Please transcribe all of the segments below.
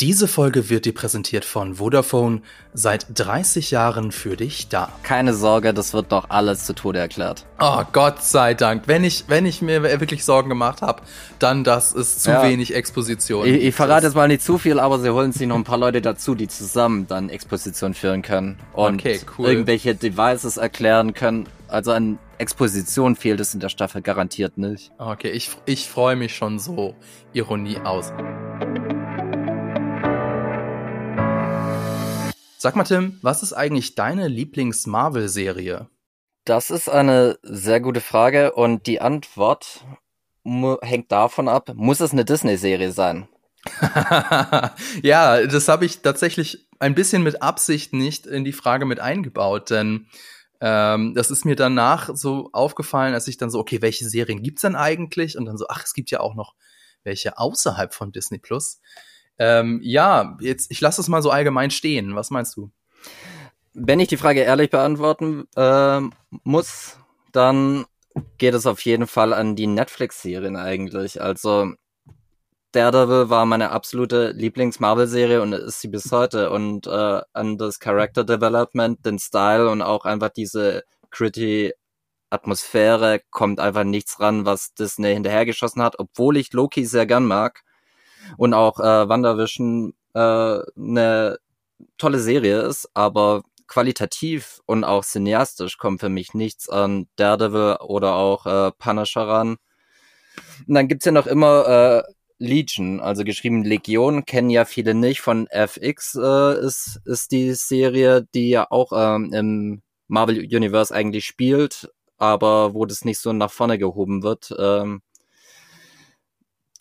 Diese Folge wird dir präsentiert von Vodafone, seit 30 Jahren für dich da. Keine Sorge, das wird noch alles zu Tode erklärt. Oh, Gott sei Dank. Wenn ich, wenn ich mir wirklich Sorgen gemacht habe, dann, dass es zu ja. wenig Exposition Ich, ich verrate jetzt mal nicht zu viel, aber sie holen sich noch ein paar Leute dazu, die zusammen dann Exposition führen können und okay, cool. irgendwelche Devices erklären können. Also an Exposition fehlt es in der Staffel garantiert nicht. Okay, ich, ich freue mich schon so. Ironie aus. Sag mal, Tim, was ist eigentlich deine Lieblings-Marvel-Serie? Das ist eine sehr gute Frage und die Antwort hängt davon ab, muss es eine Disney-Serie sein? ja, das habe ich tatsächlich ein bisschen mit Absicht nicht in die Frage mit eingebaut, denn ähm, das ist mir danach so aufgefallen, als ich dann so, okay, welche Serien gibt's denn eigentlich? Und dann so, ach, es gibt ja auch noch welche außerhalb von Disney Plus. Ähm, ja, jetzt, ich lasse es mal so allgemein stehen. Was meinst du? Wenn ich die Frage ehrlich beantworten äh, muss, dann geht es auf jeden Fall an die Netflix-Serien eigentlich. Also Daredevil war meine absolute Lieblings-Marvel-Serie und ist sie bis heute. Und äh, an das Character Development, den Style und auch einfach diese gritty Atmosphäre kommt einfach nichts ran, was Disney hinterhergeschossen hat, obwohl ich Loki sehr gern mag und auch äh, WandaVision äh, eine tolle Serie ist, aber qualitativ und auch cineastisch kommt für mich nichts an Daredevil oder auch äh, Punisher ran. Und dann gibt's ja noch immer äh, Legion, also geschrieben Legion, kennen ja viele nicht. Von FX äh, ist, ist die Serie, die ja auch ähm, im Marvel Universe eigentlich spielt, aber wo das nicht so nach vorne gehoben wird. Ähm,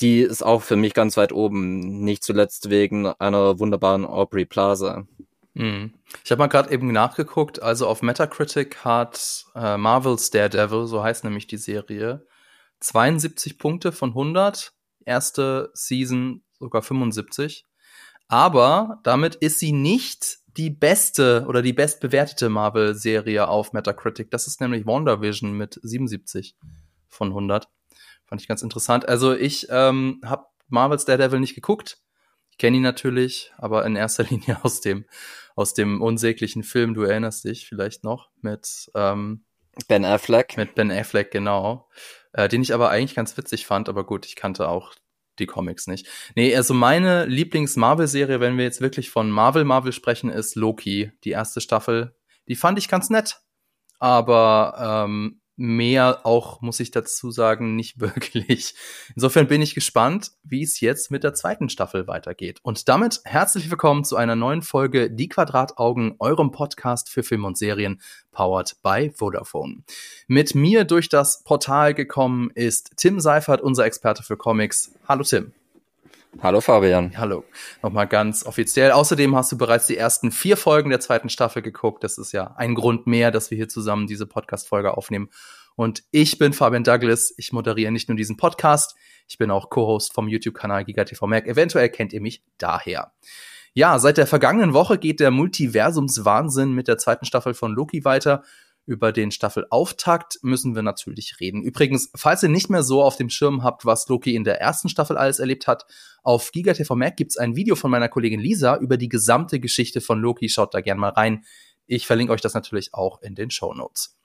die ist auch für mich ganz weit oben, nicht zuletzt wegen einer wunderbaren Aubrey Plaza. Mhm. Ich habe mal gerade eben nachgeguckt, also auf Metacritic hat äh, Marvel's Daredevil, so heißt nämlich die Serie, 72 Punkte von 100, erste Season sogar 75. Aber damit ist sie nicht die beste oder die bestbewertete Marvel-Serie auf Metacritic. Das ist nämlich WandaVision mit 77 von 100. Fand ich ganz interessant. Also ich ähm, habe Marvel's Daredevil nicht geguckt. Ich kenne ihn natürlich, aber in erster Linie aus dem aus dem unsäglichen Film. Du erinnerst dich vielleicht noch mit ähm, Ben Affleck. Mit Ben Affleck genau, äh, den ich aber eigentlich ganz witzig fand. Aber gut, ich kannte auch die Comics nicht. Nee, also meine Lieblings-Marvel-Serie, wenn wir jetzt wirklich von Marvel Marvel sprechen, ist Loki. Die erste Staffel. Die fand ich ganz nett. Aber ähm, mehr auch, muss ich dazu sagen, nicht wirklich. Insofern bin ich gespannt, wie es jetzt mit der zweiten Staffel weitergeht. Und damit herzlich willkommen zu einer neuen Folge Die Quadrataugen, eurem Podcast für Film und Serien, powered by Vodafone. Mit mir durch das Portal gekommen ist Tim Seifert, unser Experte für Comics. Hallo Tim. Hallo Fabian. Hallo. Nochmal ganz offiziell. Außerdem hast du bereits die ersten vier Folgen der zweiten Staffel geguckt. Das ist ja ein Grund mehr, dass wir hier zusammen diese Podcast-Folge aufnehmen. Und ich bin Fabian Douglas. Ich moderiere nicht nur diesen Podcast, ich bin auch Co-Host vom YouTube-Kanal GigaTV Mac. Eventuell kennt ihr mich daher. Ja, seit der vergangenen Woche geht der Multiversumswahnsinn mit der zweiten Staffel von Loki weiter. Über den Staffelauftakt müssen wir natürlich reden. Übrigens, falls ihr nicht mehr so auf dem Schirm habt, was Loki in der ersten Staffel alles erlebt hat, auf GigaTV Mac gibt's ein Video von meiner Kollegin Lisa über die gesamte Geschichte von Loki. Schaut da gerne mal rein. Ich verlinke euch das natürlich auch in den Show Notes.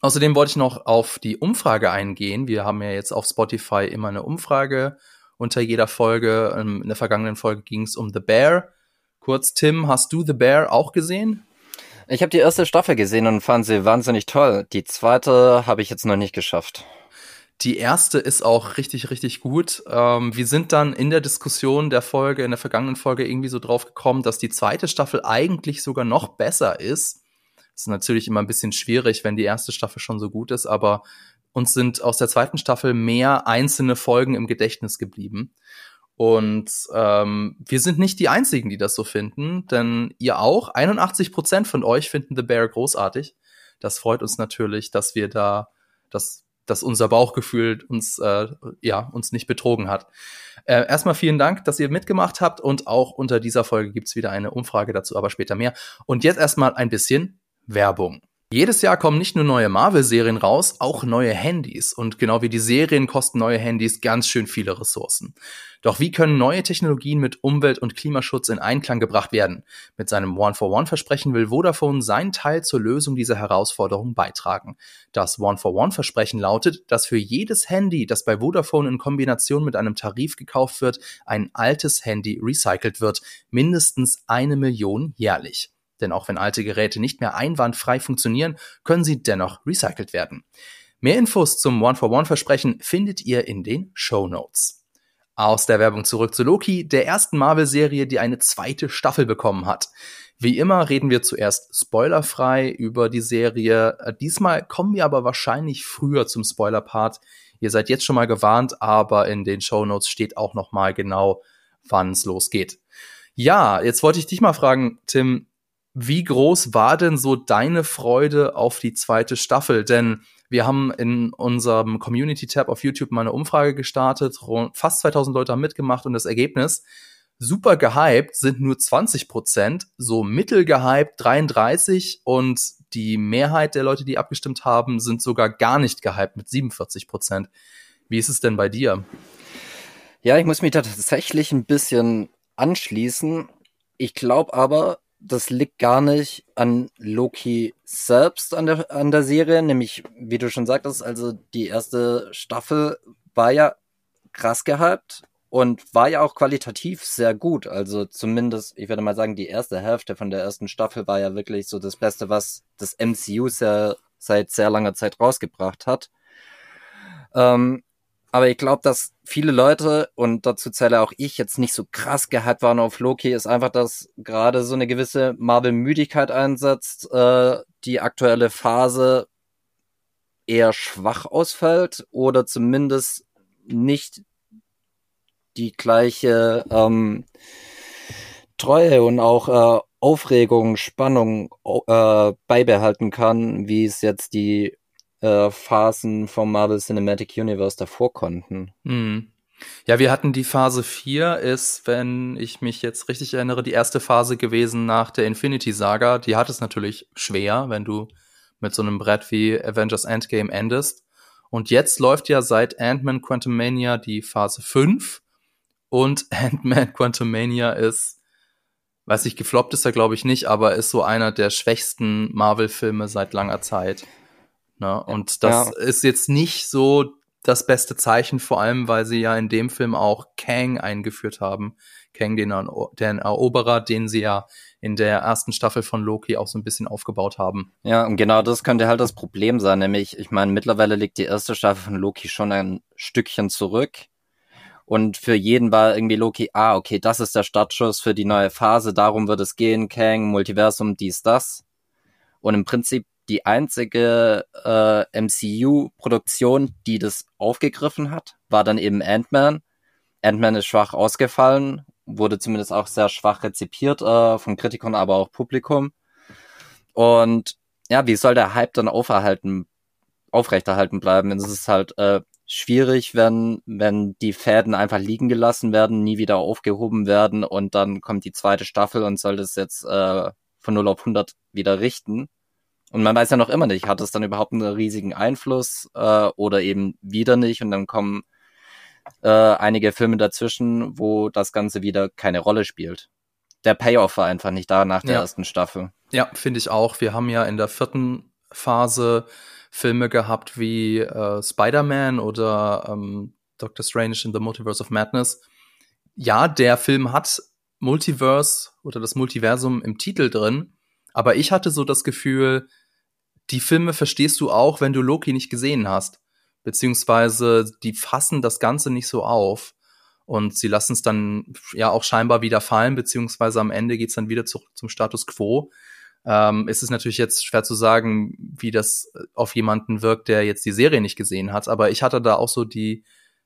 Außerdem wollte ich noch auf die Umfrage eingehen. Wir haben ja jetzt auf Spotify immer eine Umfrage unter jeder Folge. In der vergangenen Folge ging es um The Bear. Kurz, Tim, hast du The Bear auch gesehen? Ich habe die erste Staffel gesehen und fand sie wahnsinnig toll. Die zweite habe ich jetzt noch nicht geschafft. Die erste ist auch richtig, richtig gut. Ähm, wir sind dann in der Diskussion der Folge, in der vergangenen Folge irgendwie so drauf gekommen, dass die zweite Staffel eigentlich sogar noch besser ist. Das ist natürlich immer ein bisschen schwierig, wenn die erste Staffel schon so gut ist, aber uns sind aus der zweiten Staffel mehr einzelne Folgen im Gedächtnis geblieben. Und ähm, wir sind nicht die Einzigen, die das so finden, denn ihr auch. 81 Prozent von euch finden The Bear großartig. Das freut uns natürlich, dass wir da, dass, dass unser Bauchgefühl uns, äh, ja, uns nicht betrogen hat. Äh, erstmal vielen Dank, dass ihr mitgemacht habt und auch unter dieser Folge gibt's wieder eine Umfrage dazu, aber später mehr. Und jetzt erstmal ein bisschen Werbung. Jedes Jahr kommen nicht nur neue Marvel-Serien raus, auch neue Handys. Und genau wie die Serien kosten neue Handys ganz schön viele Ressourcen. Doch wie können neue Technologien mit Umwelt- und Klimaschutz in Einklang gebracht werden? Mit seinem One-for-One-Versprechen will Vodafone seinen Teil zur Lösung dieser Herausforderung beitragen. Das One-for-One-Versprechen lautet, dass für jedes Handy, das bei Vodafone in Kombination mit einem Tarif gekauft wird, ein altes Handy recycelt wird. Mindestens eine Million jährlich. Denn auch wenn alte Geräte nicht mehr einwandfrei funktionieren, können sie dennoch recycelt werden. Mehr Infos zum One-for-One-Versprechen findet ihr in den Show Notes. Aus der Werbung zurück zu Loki, der ersten Marvel-Serie, die eine zweite Staffel bekommen hat. Wie immer reden wir zuerst spoilerfrei über die Serie. Diesmal kommen wir aber wahrscheinlich früher zum Spoiler-Part. Ihr seid jetzt schon mal gewarnt, aber in den Show Notes steht auch noch mal genau, wann es losgeht. Ja, jetzt wollte ich dich mal fragen, Tim, wie groß war denn so deine Freude auf die zweite Staffel? Denn wir haben in unserem Community-Tab auf YouTube mal eine Umfrage gestartet. Fast 2000 Leute haben mitgemacht und das Ergebnis super gehypt sind nur 20 Prozent, so mittel gehypt 33 und die Mehrheit der Leute, die abgestimmt haben, sind sogar gar nicht gehypt mit 47 Prozent. Wie ist es denn bei dir? Ja, ich muss mich da tatsächlich ein bisschen anschließen. Ich glaube aber, das liegt gar nicht an Loki selbst an der, an der Serie, nämlich, wie du schon sagtest, also die erste Staffel war ja krass gehypt und war ja auch qualitativ sehr gut. Also zumindest, ich würde mal sagen, die erste Hälfte von der ersten Staffel war ja wirklich so das Beste, was das MCU sehr, seit sehr langer Zeit rausgebracht hat. Ähm, aber ich glaube, dass viele Leute, und dazu zähle auch ich, jetzt nicht so krass gehypt waren auf Loki, ist einfach, dass gerade so eine gewisse Marvel-Müdigkeit einsetzt, äh, die aktuelle Phase eher schwach ausfällt oder zumindest nicht die gleiche ähm, Treue und auch äh, Aufregung, Spannung äh, beibehalten kann, wie es jetzt die äh, Phasen vom Marvel Cinematic Universe davor konnten. Mhm. Ja, wir hatten die Phase 4, ist, wenn ich mich jetzt richtig erinnere, die erste Phase gewesen nach der Infinity Saga. Die hat es natürlich schwer, wenn du mit so einem Brett wie Avengers Endgame endest. Und jetzt läuft ja seit Ant-Man Quantumania die Phase 5. Und Ant-Man Quantumania ist, weiß ich, gefloppt ist er glaube ich nicht, aber ist so einer der schwächsten Marvel-Filme seit langer Zeit. Ne? Und das ja. ist jetzt nicht so das beste Zeichen, vor allem, weil sie ja in dem Film auch Kang eingeführt haben. Kang, den, den Eroberer, den sie ja in der ersten Staffel von Loki auch so ein bisschen aufgebaut haben. Ja, und genau das könnte halt das Problem sein, nämlich, ich meine, mittlerweile liegt die erste Staffel von Loki schon ein Stückchen zurück. Und für jeden war irgendwie Loki, ah, okay, das ist der Startschuss für die neue Phase, darum wird es gehen, Kang, Multiversum, dies, das. Und im Prinzip die einzige äh, MCU-Produktion, die das aufgegriffen hat, war dann eben Ant-Man. Ant-Man ist schwach ausgefallen, wurde zumindest auch sehr schwach rezipiert äh, von Kritikern, aber auch Publikum. Und ja, wie soll der Hype dann auferhalten, aufrechterhalten bleiben? Es ist halt äh, schwierig, wenn, wenn die Fäden einfach liegen gelassen werden, nie wieder aufgehoben werden und dann kommt die zweite Staffel und soll das jetzt äh, von 0 auf 100 wieder richten. Und man weiß ja noch immer nicht, hat es dann überhaupt einen riesigen Einfluss äh, oder eben wieder nicht. Und dann kommen äh, einige Filme dazwischen, wo das Ganze wieder keine Rolle spielt. Der Payoff war einfach nicht da nach der ja. ersten Staffel. Ja, finde ich auch. Wir haben ja in der vierten Phase Filme gehabt wie äh, Spider-Man oder ähm, Doctor Strange in the Multiverse of Madness. Ja, der Film hat Multiverse oder das Multiversum im Titel drin, aber ich hatte so das Gefühl, die Filme verstehst du auch, wenn du Loki nicht gesehen hast. Beziehungsweise die fassen das Ganze nicht so auf. Und sie lassen es dann ja auch scheinbar wieder fallen, beziehungsweise am Ende geht's dann wieder zu, zum Status quo. Ähm, es ist natürlich jetzt schwer zu sagen, wie das auf jemanden wirkt, der jetzt die Serie nicht gesehen hat. Aber ich hatte da auch so die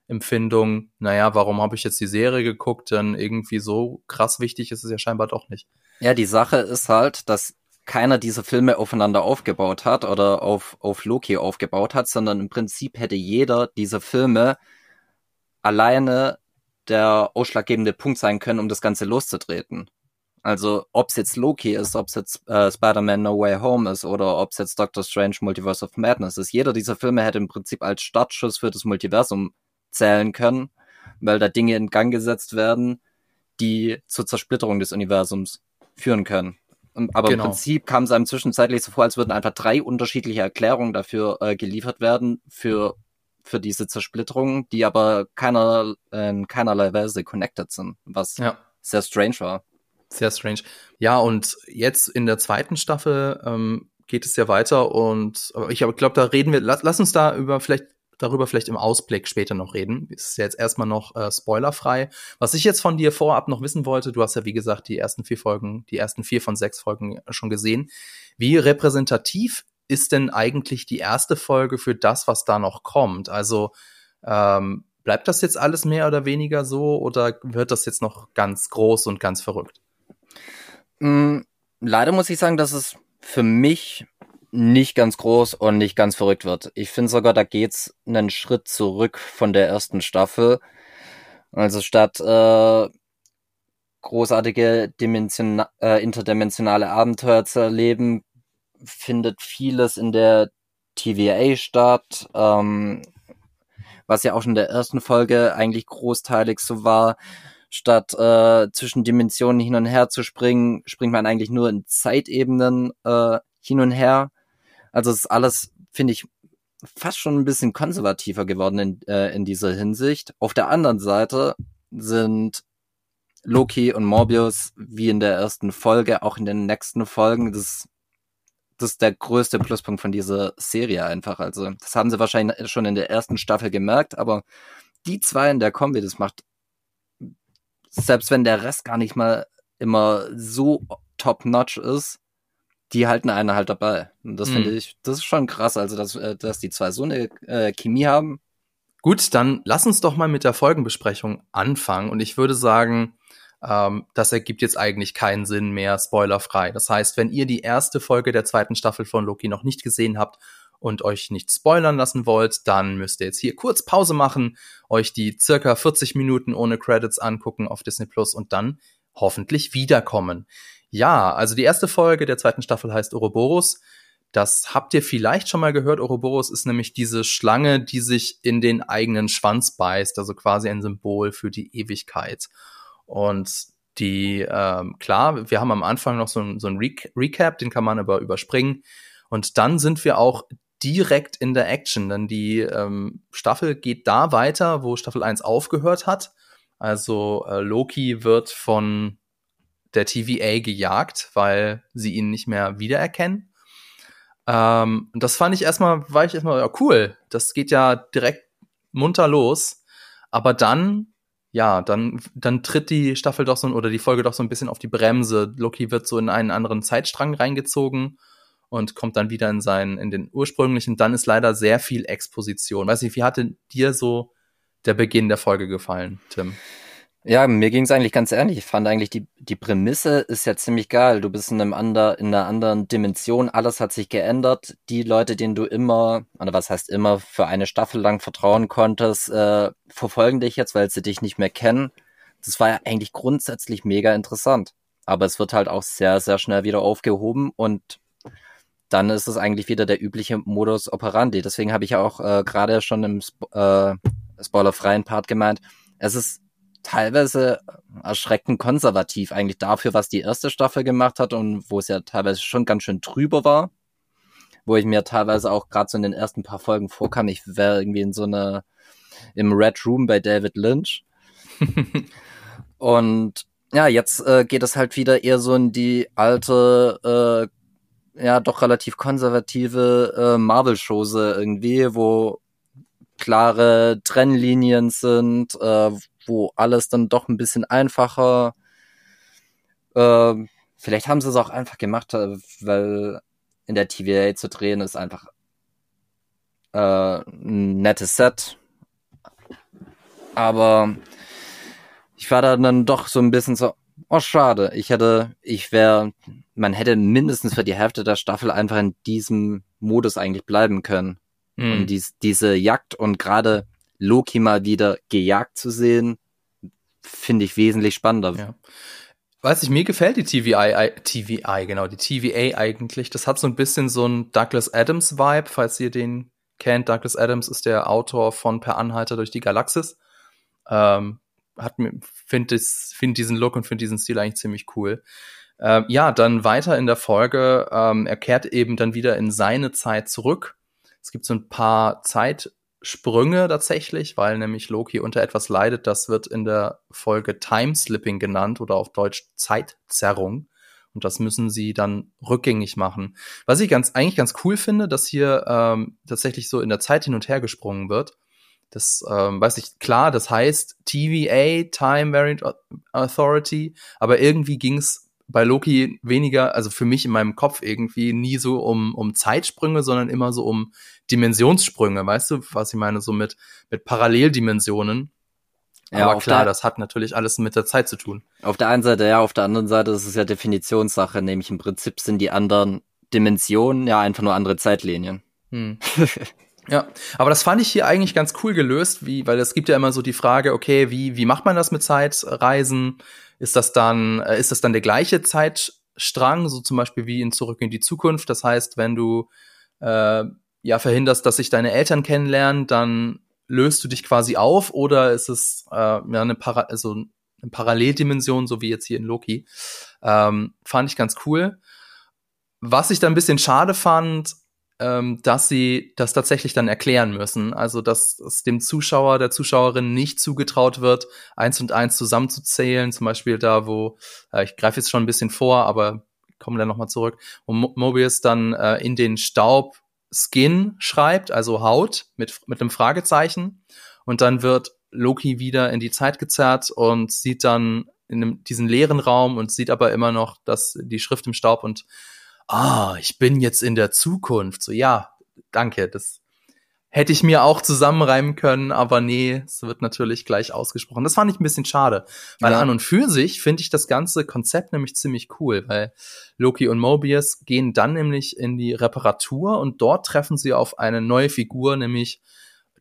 Empfindung, naja, warum habe ich jetzt die Serie geguckt? Denn irgendwie so krass wichtig ist es ja scheinbar doch nicht. Ja, die Sache ist halt, dass keiner dieser Filme aufeinander aufgebaut hat oder auf, auf Loki aufgebaut hat, sondern im Prinzip hätte jeder dieser Filme alleine der ausschlaggebende Punkt sein können, um das Ganze loszutreten. Also ob es jetzt Loki ist, ob es jetzt äh, Spider-Man No Way Home ist oder ob es jetzt Doctor Strange Multiverse of Madness ist. Jeder dieser Filme hätte im Prinzip als Startschuss für das Multiversum zählen können, weil da Dinge in Gang gesetzt werden, die zur Zersplitterung des Universums führen können. Aber genau. im Prinzip kam es einem zwischenzeitlich so vor, als würden einfach drei unterschiedliche Erklärungen dafür äh, geliefert werden, für, für diese Zersplitterung, die aber keiner, in keinerlei Weise connected sind, was ja. sehr strange war. Sehr strange. Ja, und jetzt in der zweiten Staffel ähm, geht es ja weiter und ich glaube, da reden wir, lass, lass uns da über vielleicht darüber vielleicht im Ausblick später noch reden. Ist jetzt erstmal noch äh, spoilerfrei. Was ich jetzt von dir vorab noch wissen wollte, du hast ja wie gesagt die ersten vier Folgen, die ersten vier von sechs Folgen schon gesehen. Wie repräsentativ ist denn eigentlich die erste Folge für das, was da noch kommt? Also ähm, bleibt das jetzt alles mehr oder weniger so oder wird das jetzt noch ganz groß und ganz verrückt? Mm, leider muss ich sagen, dass es für mich nicht ganz groß und nicht ganz verrückt wird. Ich finde sogar, da geht's einen Schritt zurück von der ersten Staffel. Also statt äh, großartige Dimension äh, interdimensionale Abenteuer zu erleben, findet vieles in der TVA statt, ähm, was ja auch schon in der ersten Folge eigentlich großteilig so war statt äh, zwischen Dimensionen hin und her zu springen, springt man eigentlich nur in Zeitebenen äh, hin und her. Also es ist alles, finde ich, fast schon ein bisschen konservativer geworden in, äh, in dieser Hinsicht. Auf der anderen Seite sind Loki und Morbius, wie in der ersten Folge, auch in den nächsten Folgen, das, das ist der größte Pluspunkt von dieser Serie einfach. Also, das haben sie wahrscheinlich schon in der ersten Staffel gemerkt, aber die zwei in der Kombi, das macht selbst wenn der Rest gar nicht mal immer so top-notch ist, die halten einen halt dabei. Und das mhm. finde ich, das ist schon krass, also dass, äh, dass die zwei so eine äh, Chemie haben. Gut, dann lass uns doch mal mit der Folgenbesprechung anfangen. Und ich würde sagen, ähm, das ergibt jetzt eigentlich keinen Sinn mehr, spoilerfrei. Das heißt, wenn ihr die erste Folge der zweiten Staffel von Loki noch nicht gesehen habt und euch nicht spoilern lassen wollt, dann müsst ihr jetzt hier kurz Pause machen, euch die circa 40 Minuten ohne Credits angucken auf Disney Plus und dann hoffentlich wiederkommen. Ja, also die erste Folge der zweiten Staffel heißt Ouroboros. Das habt ihr vielleicht schon mal gehört. Ouroboros ist nämlich diese Schlange, die sich in den eigenen Schwanz beißt, also quasi ein Symbol für die Ewigkeit. Und die, ähm, klar, wir haben am Anfang noch so ein, so ein Recap, den kann man aber überspringen. Und dann sind wir auch direkt in der Action, denn die ähm, Staffel geht da weiter, wo Staffel 1 aufgehört hat. Also äh, Loki wird von der TVA gejagt, weil sie ihn nicht mehr wiedererkennen. Ähm, das fand ich erstmal, war ich erstmal, ja, cool. Das geht ja direkt munter los. Aber dann, ja, dann, dann tritt die Staffel doch so, oder die Folge doch so ein bisschen auf die Bremse. Loki wird so in einen anderen Zeitstrang reingezogen und kommt dann wieder in seinen, in den ursprünglichen. Dann ist leider sehr viel Exposition. Weiß nicht, wie hatte dir so der Beginn der Folge gefallen, Tim? Ja, mir ging es eigentlich ganz ehrlich. Ich fand eigentlich die, die Prämisse ist ja ziemlich geil. Du bist in einem ander, in einer anderen Dimension. Alles hat sich geändert. Die Leute, denen du immer, oder was heißt immer, für eine Staffel lang vertrauen konntest, äh, verfolgen dich jetzt, weil sie dich nicht mehr kennen. Das war ja eigentlich grundsätzlich mega interessant. Aber es wird halt auch sehr, sehr schnell wieder aufgehoben und dann ist es eigentlich wieder der übliche Modus operandi. Deswegen habe ich ja auch äh, gerade schon im Sp äh, spoilerfreien Part gemeint, es ist teilweise erschreckend konservativ eigentlich dafür, was die erste Staffel gemacht hat und wo es ja teilweise schon ganz schön drüber war. Wo ich mir teilweise auch gerade so in den ersten paar Folgen vorkam, ich wäre irgendwie in so einer im Red Room bei David Lynch. und ja, jetzt äh, geht es halt wieder eher so in die alte äh, ja doch relativ konservative äh, Marvel-Chose irgendwie, wo klare Trennlinien sind, äh, wo alles dann doch ein bisschen einfacher. Äh, vielleicht haben sie es auch einfach gemacht, äh, weil in der TVA zu drehen ist einfach äh, ein nettes Set. Aber ich war da dann doch so ein bisschen so, oh schade, ich hätte, ich wäre man hätte mindestens für die Hälfte der Staffel einfach in diesem Modus eigentlich bleiben können. Mhm. Und dies, diese Jagd und gerade Loki mal wieder gejagt zu sehen, finde ich wesentlich spannender. Ja. weiß ich, mir gefällt die TVI, TVI, genau, die TVA eigentlich. Das hat so ein bisschen so ein Douglas Adams Vibe, falls ihr den kennt. Douglas Adams ist der Autor von Per Anhalter durch die Galaxis. Ähm, hat finde find diesen Look und finde diesen Stil eigentlich ziemlich cool. Ähm, ja, dann weiter in der Folge, ähm, er kehrt eben dann wieder in seine Zeit zurück. Es gibt so ein paar Zeit, Sprünge tatsächlich, weil nämlich Loki unter etwas leidet. Das wird in der Folge Timeslipping genannt oder auf Deutsch Zeitzerrung. Und das müssen sie dann rückgängig machen. Was ich ganz eigentlich ganz cool finde, dass hier ähm, tatsächlich so in der Zeit hin und her gesprungen wird. Das ähm, weiß ich klar, das heißt TVA, Time Variant Authority, aber irgendwie ging es bei Loki weniger, also für mich in meinem Kopf irgendwie nie so um, um Zeitsprünge, sondern immer so um Dimensionssprünge, weißt du, was ich meine, so mit, mit Paralleldimensionen. Ja, Aber klar, das hat natürlich alles mit der Zeit zu tun. Auf der einen Seite ja, auf der anderen Seite ist es ja Definitionssache, nämlich im Prinzip sind die anderen Dimensionen ja einfach nur andere Zeitlinien. Hm. Ja, aber das fand ich hier eigentlich ganz cool gelöst, wie, weil es gibt ja immer so die Frage, okay, wie, wie macht man das mit Zeitreisen? Ist das dann, äh, ist das dann der gleiche Zeitstrang, so zum Beispiel wie in Zurück in die Zukunft? Das heißt, wenn du äh, ja verhinderst, dass sich deine Eltern kennenlernen, dann löst du dich quasi auf oder ist es äh, ja eine, Para also eine Paralleldimension, so wie jetzt hier in Loki? Ähm, fand ich ganz cool. Was ich da ein bisschen schade fand, ähm, dass sie das tatsächlich dann erklären müssen. Also, dass es dem Zuschauer, der Zuschauerin nicht zugetraut wird, eins und eins zusammenzuzählen. Zum Beispiel da, wo, äh, ich greife jetzt schon ein bisschen vor, aber kommen dann nochmal zurück, wo Mo Mobius dann äh, in den Staub Skin schreibt, also Haut mit, mit einem Fragezeichen. Und dann wird Loki wieder in die Zeit gezerrt und sieht dann in einem, diesen leeren Raum und sieht aber immer noch das, die Schrift im Staub und ah, ich bin jetzt in der Zukunft. So, ja, danke, das hätte ich mir auch zusammenreimen können, aber nee, es wird natürlich gleich ausgesprochen. Das fand ich ein bisschen schade, weil ja. an und für sich finde ich das ganze Konzept nämlich ziemlich cool, weil Loki und Mobius gehen dann nämlich in die Reparatur und dort treffen sie auf eine neue Figur, nämlich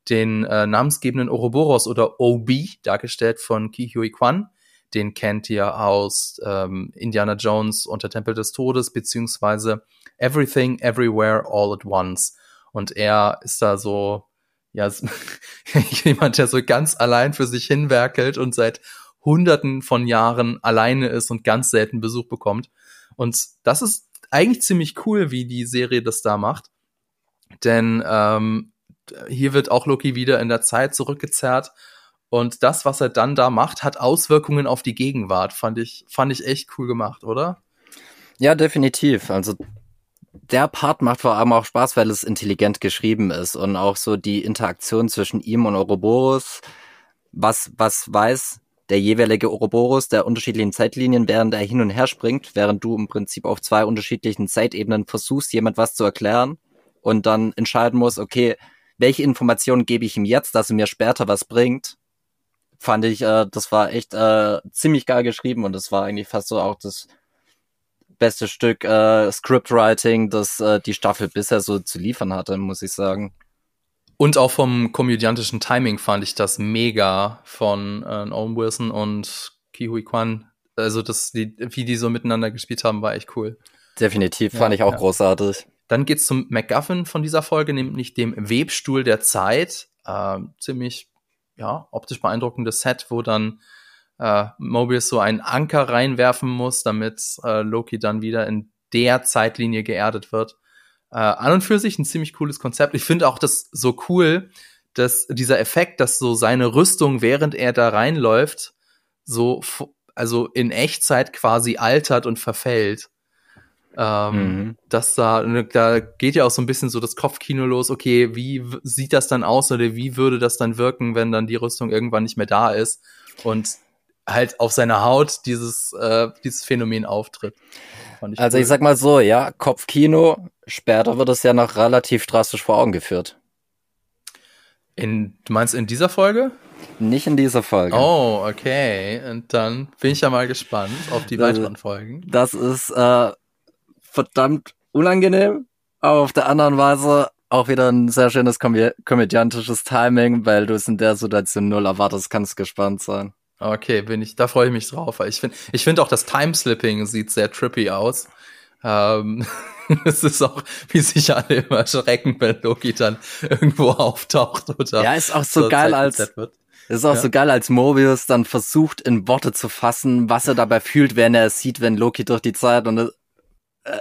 den äh, namensgebenden Ouroboros oder OB, dargestellt von Ki Hui Kwan, den kennt ihr aus ähm, Indiana Jones und der Tempel des Todes, beziehungsweise Everything, Everywhere, All at Once. Und er ist da so, ja, jemand, der so ganz allein für sich hinwerkelt und seit Hunderten von Jahren alleine ist und ganz selten Besuch bekommt. Und das ist eigentlich ziemlich cool, wie die Serie das da macht. Denn ähm, hier wird auch Loki wieder in der Zeit zurückgezerrt und das, was er dann da macht, hat Auswirkungen auf die Gegenwart. Fand ich, fand ich echt cool gemacht, oder? Ja, definitiv. Also der Part macht vor allem auch Spaß, weil es intelligent geschrieben ist und auch so die Interaktion zwischen ihm und Ouroboros. Was, was weiß der jeweilige Ouroboros der unterschiedlichen Zeitlinien, während er hin und her springt, während du im Prinzip auf zwei unterschiedlichen Zeitebenen versuchst, jemand was zu erklären und dann entscheiden musst, okay, welche Informationen gebe ich ihm jetzt, dass er mir später was bringt fand ich, äh, das war echt äh, ziemlich geil geschrieben und das war eigentlich fast so auch das beste Stück äh, Scriptwriting, das äh, die Staffel bisher so zu liefern hatte, muss ich sagen. Und auch vom komödiantischen Timing fand ich das mega von äh, Owen Wilson und Kihui Kwan. Also das, die, wie die so miteinander gespielt haben, war echt cool. Definitiv, fand ja, ich auch ja. großartig. Dann geht's zum MacGuffin von dieser Folge, nämlich dem Webstuhl der Zeit. Äh, ziemlich ja, optisch beeindruckendes Set, wo dann äh, Mobius so einen Anker reinwerfen muss, damit äh, Loki dann wieder in der Zeitlinie geerdet wird. Äh, an und für sich ein ziemlich cooles Konzept. Ich finde auch das so cool, dass dieser Effekt, dass so seine Rüstung, während er da reinläuft, so also in Echtzeit quasi altert und verfällt. Ähm, mhm. Das da, ne, da geht ja auch so ein bisschen so das Kopfkino los, okay, wie sieht das dann aus oder wie würde das dann wirken, wenn dann die Rüstung irgendwann nicht mehr da ist und halt auf seiner Haut dieses, äh, dieses Phänomen auftritt. Ich also cool. ich sag mal so, ja, Kopfkino, später wird es ja noch relativ drastisch vor Augen geführt. In, du meinst in dieser Folge? Nicht in dieser Folge. Oh, okay. Und dann bin ich ja mal gespannt auf die weiteren Folgen. Das ist äh, verdammt unangenehm, aber auf der anderen Weise auch wieder ein sehr schönes komö komödiantisches Timing, weil du es in der Situation null erwartest, kannst gespannt sein. Okay, bin ich, da freue ich mich drauf. Weil ich finde, ich finde auch das Timeslipping sieht sehr trippy aus. Ähm, es ist auch, wie sich alle immer erschrecken, wenn Loki dann irgendwo auftaucht oder. Ja, ist auch so geil als, ist auch ja. so geil als Mobius dann versucht in Worte zu fassen, was er dabei fühlt, wenn er es sieht, wenn Loki durch die Zeit und äh,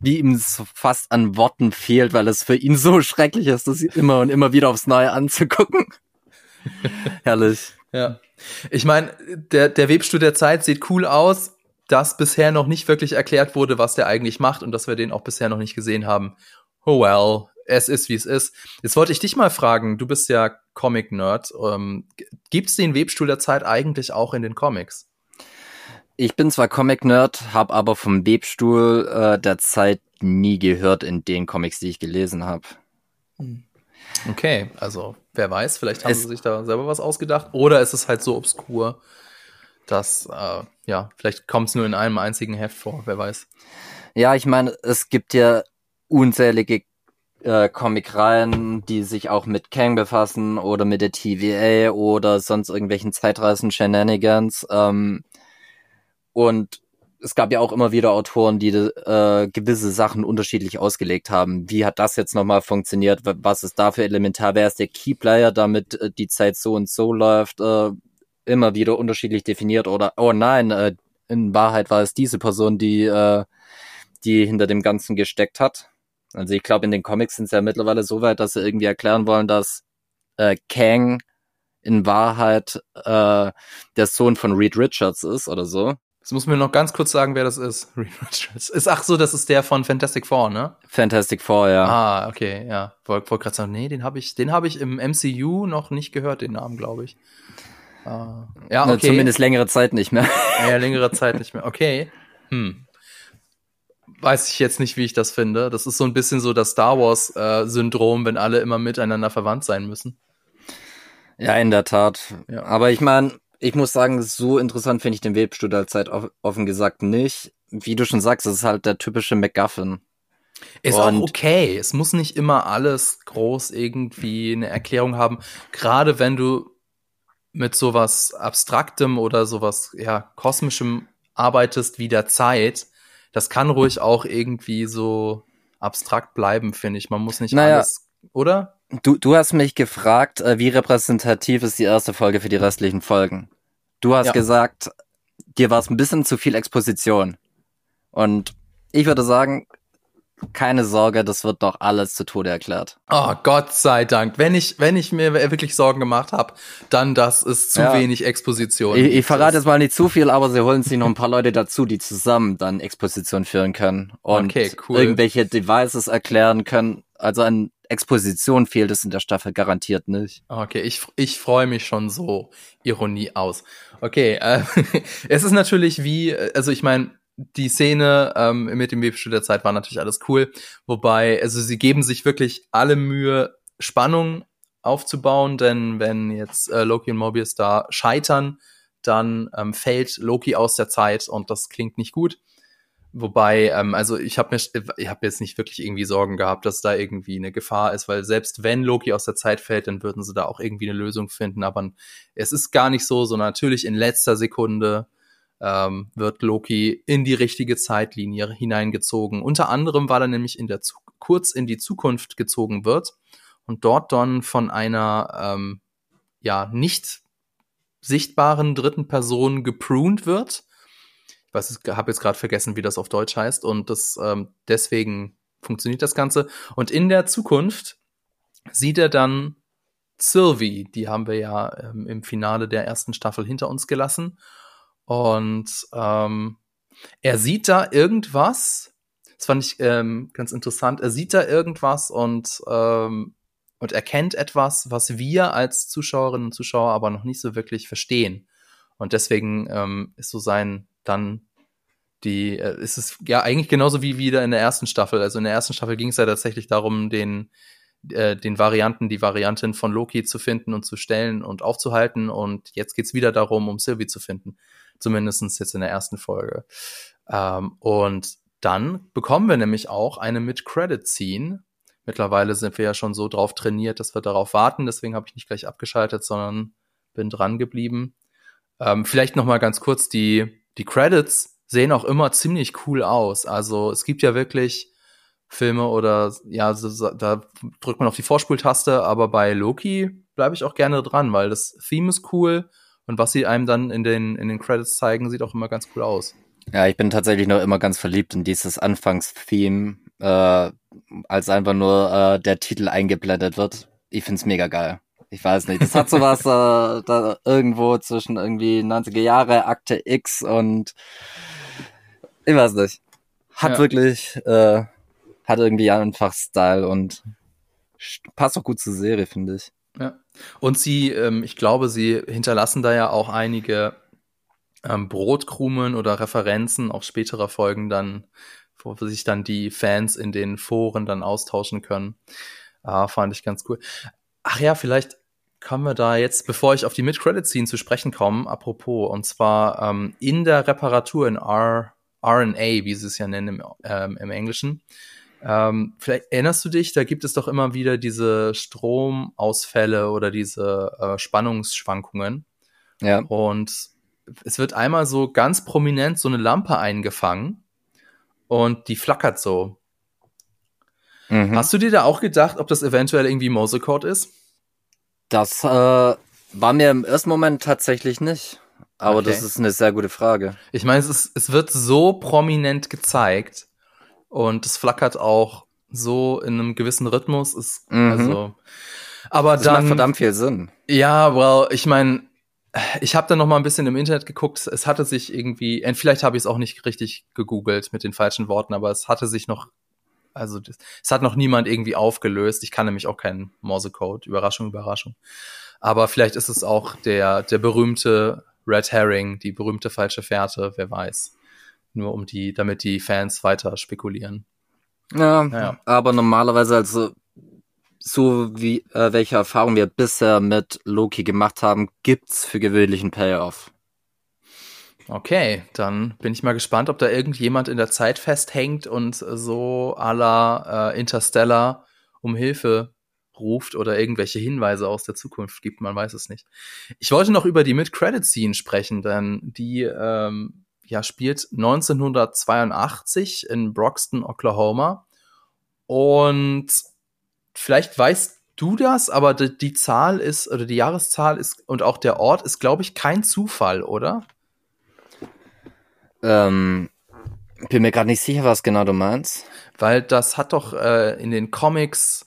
wie ihm so fast an Worten fehlt, weil es für ihn so schrecklich ist, das immer und immer wieder aufs Neue anzugucken. Herrlich. Ja. Ich meine, der, der Webstuhl der Zeit sieht cool aus, dass bisher noch nicht wirklich erklärt wurde, was der eigentlich macht und dass wir den auch bisher noch nicht gesehen haben. Oh well, es ist wie es ist. Jetzt wollte ich dich mal fragen, du bist ja Comic-Nerd. Ähm, Gibt es den Webstuhl der Zeit eigentlich auch in den Comics? Ich bin zwar Comic-Nerd, habe aber vom Webstuhl äh, der Zeit nie gehört in den Comics, die ich gelesen habe. Hm. Okay, also wer weiß, vielleicht haben es sie sich da selber was ausgedacht. Oder ist es halt so obskur, dass, äh, ja, vielleicht kommt es nur in einem einzigen Heft vor, wer weiß. Ja, ich meine, es gibt ja unzählige äh, Comic-Reihen, die sich auch mit Kang befassen oder mit der TVA oder sonst irgendwelchen Zeitreisen-Shenanigans. Ähm, und es gab ja auch immer wieder Autoren, die äh, gewisse Sachen unterschiedlich ausgelegt haben. Wie hat das jetzt nochmal funktioniert? Was ist da für elementar? Wer ist der Keyplayer, damit äh, die Zeit so und so läuft? Äh, immer wieder unterschiedlich definiert oder oh nein, äh, in Wahrheit war es diese Person, die äh, die hinter dem Ganzen gesteckt hat. Also ich glaube, in den Comics sind sie ja mittlerweile so weit, dass sie irgendwie erklären wollen, dass äh, Kang in Wahrheit äh, der Sohn von Reed Richards ist oder so. Jetzt muss mir noch ganz kurz sagen, wer das ist. ist ach so, das ist der von Fantastic Four, ne? Fantastic Four, ja. Ah, okay, ja. Wollte wollt gerade sagen, nee, den habe ich, den habe ich im MCU noch nicht gehört, den Namen, glaube ich. Uh, ja, okay. Zumindest längere Zeit nicht mehr. Ja, längere Zeit nicht mehr. Okay. Hm. Weiß ich jetzt nicht, wie ich das finde. Das ist so ein bisschen so das Star Wars äh, Syndrom, wenn alle immer miteinander verwandt sein müssen. Ja, in der Tat. Ja. Aber ich meine, ich muss sagen, so interessant finde ich den Webstuhl als Zeit offen gesagt nicht. Wie du schon sagst, es ist halt der typische MacGuffin. Ist und auch okay. Es muss nicht immer alles groß irgendwie eine Erklärung haben. Gerade wenn du mit sowas Abstraktem oder sowas, ja, Kosmischem arbeitest wie der Zeit, das kann ruhig auch irgendwie so abstrakt bleiben, finde ich. Man muss nicht naja, alles, oder? Du, du hast mich gefragt, äh, wie repräsentativ ist die erste Folge für die restlichen Folgen? Du hast ja. gesagt, dir war es ein bisschen zu viel Exposition. Und ich würde sagen, keine Sorge, das wird doch alles zu Tode erklärt. Oh, Gott sei Dank. Wenn ich, wenn ich mir wirklich Sorgen gemacht habe, dann das ist zu ja. wenig Exposition. Ich, ich verrate jetzt mal nicht zu viel, aber sie holen sich noch ein paar Leute dazu, die zusammen dann Exposition führen können und okay, cool. irgendwelche Devices erklären können. Also an Exposition fehlt es in der Staffel garantiert nicht. Okay, ich, ich freue mich schon so Ironie aus. Okay, äh, es ist natürlich wie, also ich meine, die Szene ähm, mit dem Webstuhl der Zeit war natürlich alles cool. Wobei, also sie geben sich wirklich alle Mühe, Spannung aufzubauen, denn wenn jetzt äh, Loki und Mobius da scheitern, dann ähm, fällt Loki aus der Zeit und das klingt nicht gut. Wobei, ähm, also ich habe mir, ich habe jetzt nicht wirklich irgendwie Sorgen gehabt, dass da irgendwie eine Gefahr ist, weil selbst wenn Loki aus der Zeit fällt, dann würden sie da auch irgendwie eine Lösung finden. Aber es ist gar nicht so, sondern natürlich in letzter Sekunde ähm, wird Loki in die richtige Zeitlinie hineingezogen. Unter anderem, weil er nämlich in der Zu kurz in die Zukunft gezogen wird und dort dann von einer ähm, ja nicht sichtbaren dritten Person gepruned wird. Weiß, ich habe jetzt gerade vergessen, wie das auf Deutsch heißt und das ähm, deswegen funktioniert das Ganze. Und in der Zukunft sieht er dann Sylvie, die haben wir ja ähm, im Finale der ersten Staffel hinter uns gelassen. Und ähm, er sieht da irgendwas. Das fand ich ähm, ganz interessant. Er sieht da irgendwas und, ähm, und erkennt etwas, was wir als Zuschauerinnen und Zuschauer aber noch nicht so wirklich verstehen. Und deswegen ähm, ist so sein dann die, äh, ist es ja eigentlich genauso wie wieder in der ersten Staffel. Also in der ersten Staffel ging es ja tatsächlich darum, den, äh, den Varianten, die Variantin von Loki zu finden und zu stellen und aufzuhalten. Und jetzt geht's wieder darum, um Sylvie zu finden. Zumindestens jetzt in der ersten Folge. Ähm, und dann bekommen wir nämlich auch eine Mid-Credit-Scene. Mittlerweile sind wir ja schon so drauf trainiert, dass wir darauf warten. Deswegen habe ich nicht gleich abgeschaltet, sondern bin dran geblieben. Ähm, vielleicht noch mal ganz kurz die die Credits sehen auch immer ziemlich cool aus. Also es gibt ja wirklich Filme oder ja, da drückt man auf die Vorspultaste, aber bei Loki bleibe ich auch gerne dran, weil das Theme ist cool und was sie einem dann in den in den Credits zeigen, sieht auch immer ganz cool aus. Ja, ich bin tatsächlich noch immer ganz verliebt in dieses Anfangstheme, äh, als einfach nur äh, der Titel eingeblendet wird. Ich find's mega geil. Ich weiß nicht. Das hat sowas äh, da irgendwo zwischen irgendwie 90er Jahre, Akte X und ich weiß nicht. Hat ja. wirklich, äh, hat irgendwie einfach Style und passt auch gut zur Serie, finde ich. Ja. Und sie, ähm, ich glaube, sie hinterlassen da ja auch einige ähm, Brotkrumen oder Referenzen auf späterer Folgen dann, wo sich dann die Fans in den Foren dann austauschen können. Ah, fand ich ganz cool. Ach ja, vielleicht kommen wir da jetzt, bevor ich auf die Mid-Credit-Scene zu sprechen komme, apropos, und zwar ähm, in der Reparatur in R, RNA, wie sie es ja nennen im, ähm, im Englischen. Ähm, vielleicht erinnerst du dich, da gibt es doch immer wieder diese Stromausfälle oder diese äh, Spannungsschwankungen. Ja. Und es wird einmal so ganz prominent so eine Lampe eingefangen und die flackert so. Mhm. Hast du dir da auch gedacht, ob das eventuell irgendwie Morsecode ist? Das äh, war mir im ersten Moment tatsächlich nicht. Aber okay. das ist eine sehr gute Frage. Ich meine, es, ist, es wird so prominent gezeigt und es flackert auch so in einem gewissen Rhythmus. Ist, mhm. also, aber das dann, macht verdammt viel Sinn. Ja, well, ich meine, ich habe dann noch mal ein bisschen im Internet geguckt. Es hatte sich irgendwie, vielleicht habe ich es auch nicht richtig gegoogelt mit den falschen Worten, aber es hatte sich noch, also es hat noch niemand irgendwie aufgelöst. Ich kann nämlich auch keinen Morsecode. Überraschung, Überraschung. Aber vielleicht ist es auch der der berühmte Red Herring, die berühmte falsche Fährte, wer weiß. Nur um die, damit die Fans weiter spekulieren. Ja, naja. aber normalerweise also so wie äh, welche Erfahrung wir bisher mit Loki gemacht haben, gibt's für gewöhnlichen Payoff. Okay, dann bin ich mal gespannt, ob da irgendjemand in der Zeit festhängt und so à la äh, Interstellar um Hilfe ruft oder irgendwelche Hinweise aus der Zukunft gibt, man weiß es nicht. Ich wollte noch über die Mid-Credit-Scene sprechen, denn die ähm, ja, spielt 1982 in Broxton, Oklahoma. Und vielleicht weißt du das, aber die, die, Zahl ist, oder die Jahreszahl ist, und auch der Ort ist, glaube ich, kein Zufall, oder? Ähm, bin mir gerade nicht sicher, was genau du meinst. Weil das hat doch äh, in den Comics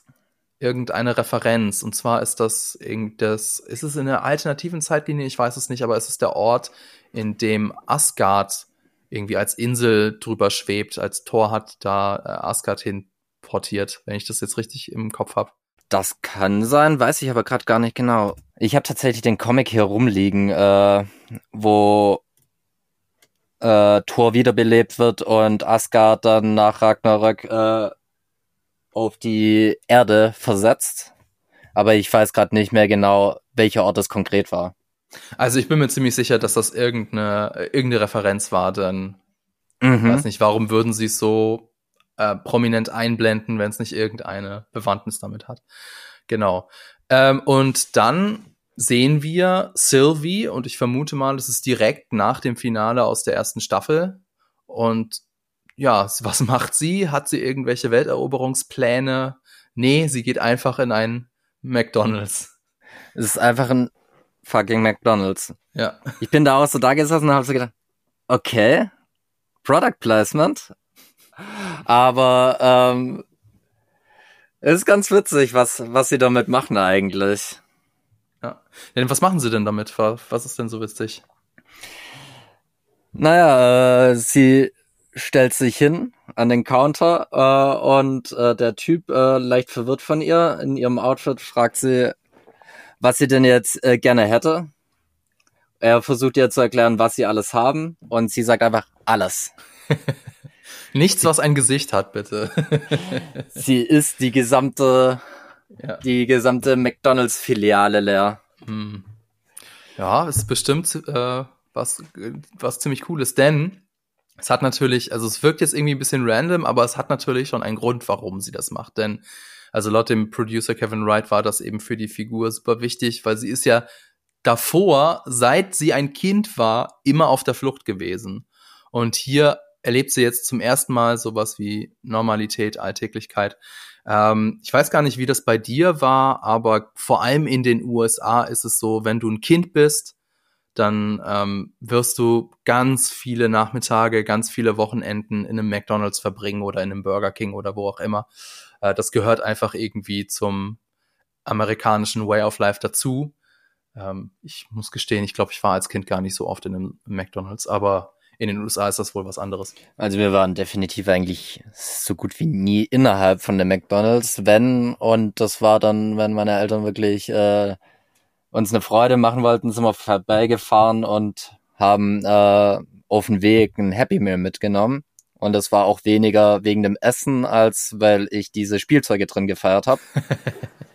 irgendeine Referenz. Und zwar ist das, das, ist es in der alternativen Zeitlinie, ich weiß es nicht, aber es ist der Ort, in dem Asgard irgendwie als Insel drüber schwebt, als Thor hat da äh, Asgard hin portiert, wenn ich das jetzt richtig im Kopf habe. Das kann sein, weiß ich aber gerade gar nicht genau. Ich habe tatsächlich den Comic hier rumliegen, äh, wo äh, Thor wiederbelebt wird und Asgard dann nach Ragnarök äh, auf die Erde versetzt. Aber ich weiß gerade nicht mehr genau, welcher Ort es konkret war. Also ich bin mir ziemlich sicher, dass das irgendeine, irgendeine Referenz war, denn mhm. ich weiß nicht, warum würden sie es so äh, prominent einblenden, wenn es nicht irgendeine Bewandtnis damit hat. Genau. Ähm, und dann sehen wir Sylvie und ich vermute mal, das ist direkt nach dem Finale aus der ersten Staffel. Und ja, was macht sie? Hat sie irgendwelche Welteroberungspläne? Nee, sie geht einfach in ein McDonald's. Es ist einfach ein fucking McDonald's. Ja. Ich bin da auch so da gesessen und habe so gedacht, okay, Product Placement, aber ähm, ist ganz witzig, was, was sie damit machen eigentlich. Ja. ja. Was machen sie denn damit? Was ist denn so witzig? Naja, äh, sie stellt sich hin an den Counter äh, und äh, der Typ, äh, leicht verwirrt von ihr, in ihrem Outfit, fragt sie, was sie denn jetzt äh, gerne hätte. Er versucht ihr zu erklären, was sie alles haben und sie sagt einfach alles. Nichts, was ein Gesicht hat, bitte. sie ist die gesamte, ja. die gesamte McDonalds-Filiale leer. Hm. Ja, ist bestimmt äh, was, was ziemlich cooles, denn es hat natürlich, also es wirkt jetzt irgendwie ein bisschen random, aber es hat natürlich schon einen Grund, warum sie das macht. Denn, also laut dem Producer Kevin Wright war das eben für die Figur super wichtig, weil sie ist ja davor, seit sie ein Kind war, immer auf der Flucht gewesen. Und hier erlebt sie jetzt zum ersten Mal sowas wie Normalität, Alltäglichkeit. Ähm, ich weiß gar nicht, wie das bei dir war, aber vor allem in den USA ist es so, wenn du ein Kind bist, dann ähm, wirst du ganz viele Nachmittage, ganz viele Wochenenden in einem McDonald's verbringen oder in einem Burger King oder wo auch immer. Äh, das gehört einfach irgendwie zum amerikanischen Way of Life dazu. Ähm, ich muss gestehen, ich glaube, ich war als Kind gar nicht so oft in einem McDonald's, aber in den USA ist das wohl was anderes. Also wir waren definitiv eigentlich so gut wie nie innerhalb von der McDonald's, wenn und das war dann, wenn meine Eltern wirklich äh, uns eine Freude machen wollten, sind wir vorbeigefahren und haben äh, auf dem Weg ein Happy Meal mitgenommen. Und das war auch weniger wegen dem Essen, als weil ich diese Spielzeuge drin gefeiert habe.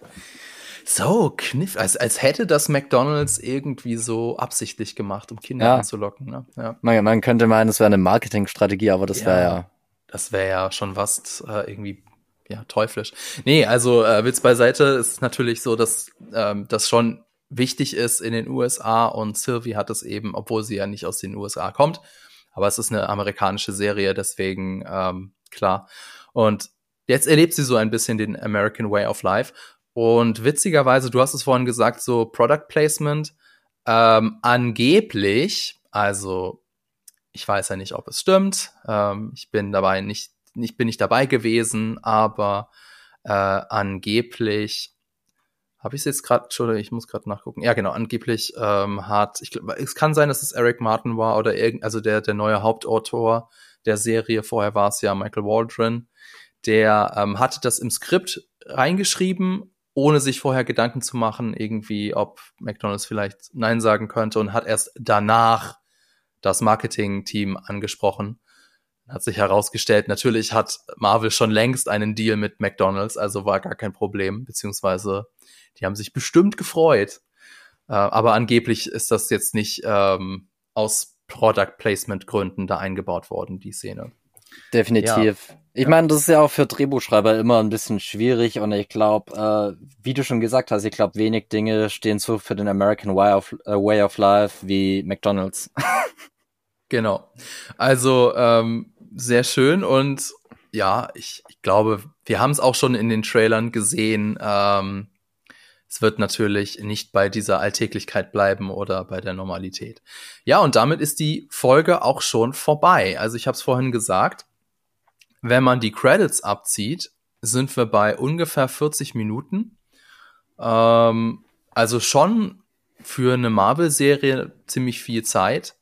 so, Kniff, als, als hätte das McDonalds irgendwie so absichtlich gemacht, um Kinder ja. anzulocken. Ne? Ja. Man, man könnte meinen, es wäre eine Marketingstrategie, aber das ja, wäre ja. Das wäre ja schon was äh, irgendwie ja, teuflisch. Nee, also äh, Witz beiseite ist natürlich so, dass ähm, das schon wichtig ist in den USA und Sylvie hat es eben, obwohl sie ja nicht aus den USA kommt, aber es ist eine amerikanische Serie, deswegen ähm, klar. Und jetzt erlebt sie so ein bisschen den American Way of Life und witzigerweise, du hast es vorhin gesagt, so Product Placement, ähm, angeblich, also ich weiß ja nicht, ob es stimmt, ähm, ich bin dabei nicht, nicht bin nicht dabei gewesen, aber äh, angeblich habe ich es jetzt gerade, Entschuldigung, ich muss gerade nachgucken. Ja, genau, angeblich ähm, hat, ich glaube, es kann sein, dass es Eric Martin war oder irgend, also der, der neue Hauptautor der Serie, vorher war es ja Michael Waldron, der ähm, hatte das im Skript reingeschrieben, ohne sich vorher Gedanken zu machen, irgendwie, ob McDonalds vielleicht Nein sagen könnte und hat erst danach das Marketing-Team angesprochen. Hat sich herausgestellt, natürlich hat Marvel schon längst einen Deal mit McDonalds, also war gar kein Problem, beziehungsweise die haben sich bestimmt gefreut. Äh, aber angeblich ist das jetzt nicht ähm, aus Product Placement Gründen da eingebaut worden, die Szene. Definitiv. Ja. Ich meine, das ist ja auch für Drehbuchschreiber immer ein bisschen schwierig und ich glaube, äh, wie du schon gesagt hast, ich glaube, wenig Dinge stehen so für den American Way of, uh, way of Life wie McDonald's. genau. Also ähm, sehr schön und ja, ich, ich glaube, wir haben es auch schon in den Trailern gesehen. Ähm, es wird natürlich nicht bei dieser Alltäglichkeit bleiben oder bei der Normalität. Ja, und damit ist die Folge auch schon vorbei. Also ich habe es vorhin gesagt, wenn man die Credits abzieht, sind wir bei ungefähr 40 Minuten. Ähm, also schon für eine Marvel-Serie ziemlich viel Zeit.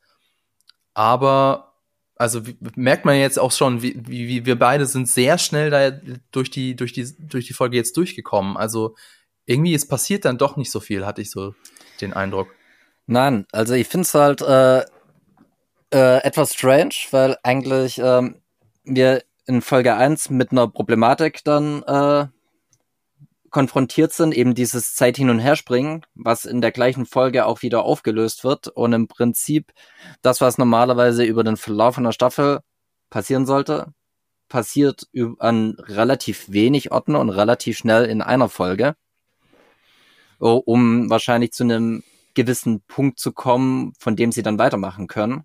Aber also merkt man jetzt auch schon, wie, wie, wie wir beide sind sehr schnell da durch die, durch die, durch die Folge jetzt durchgekommen. Also irgendwie es passiert dann doch nicht so viel, hatte ich so den Eindruck. Nein, also ich finde es halt äh, äh, etwas strange, weil eigentlich ähm, wir in Folge 1 mit einer Problematik dann äh, konfrontiert sind, eben dieses Zeit hin und her springen, was in der gleichen Folge auch wieder aufgelöst wird und im Prinzip das, was normalerweise über den Verlauf einer Staffel passieren sollte, passiert an relativ wenig Orten und relativ schnell in einer Folge um wahrscheinlich zu einem gewissen Punkt zu kommen, von dem sie dann weitermachen können.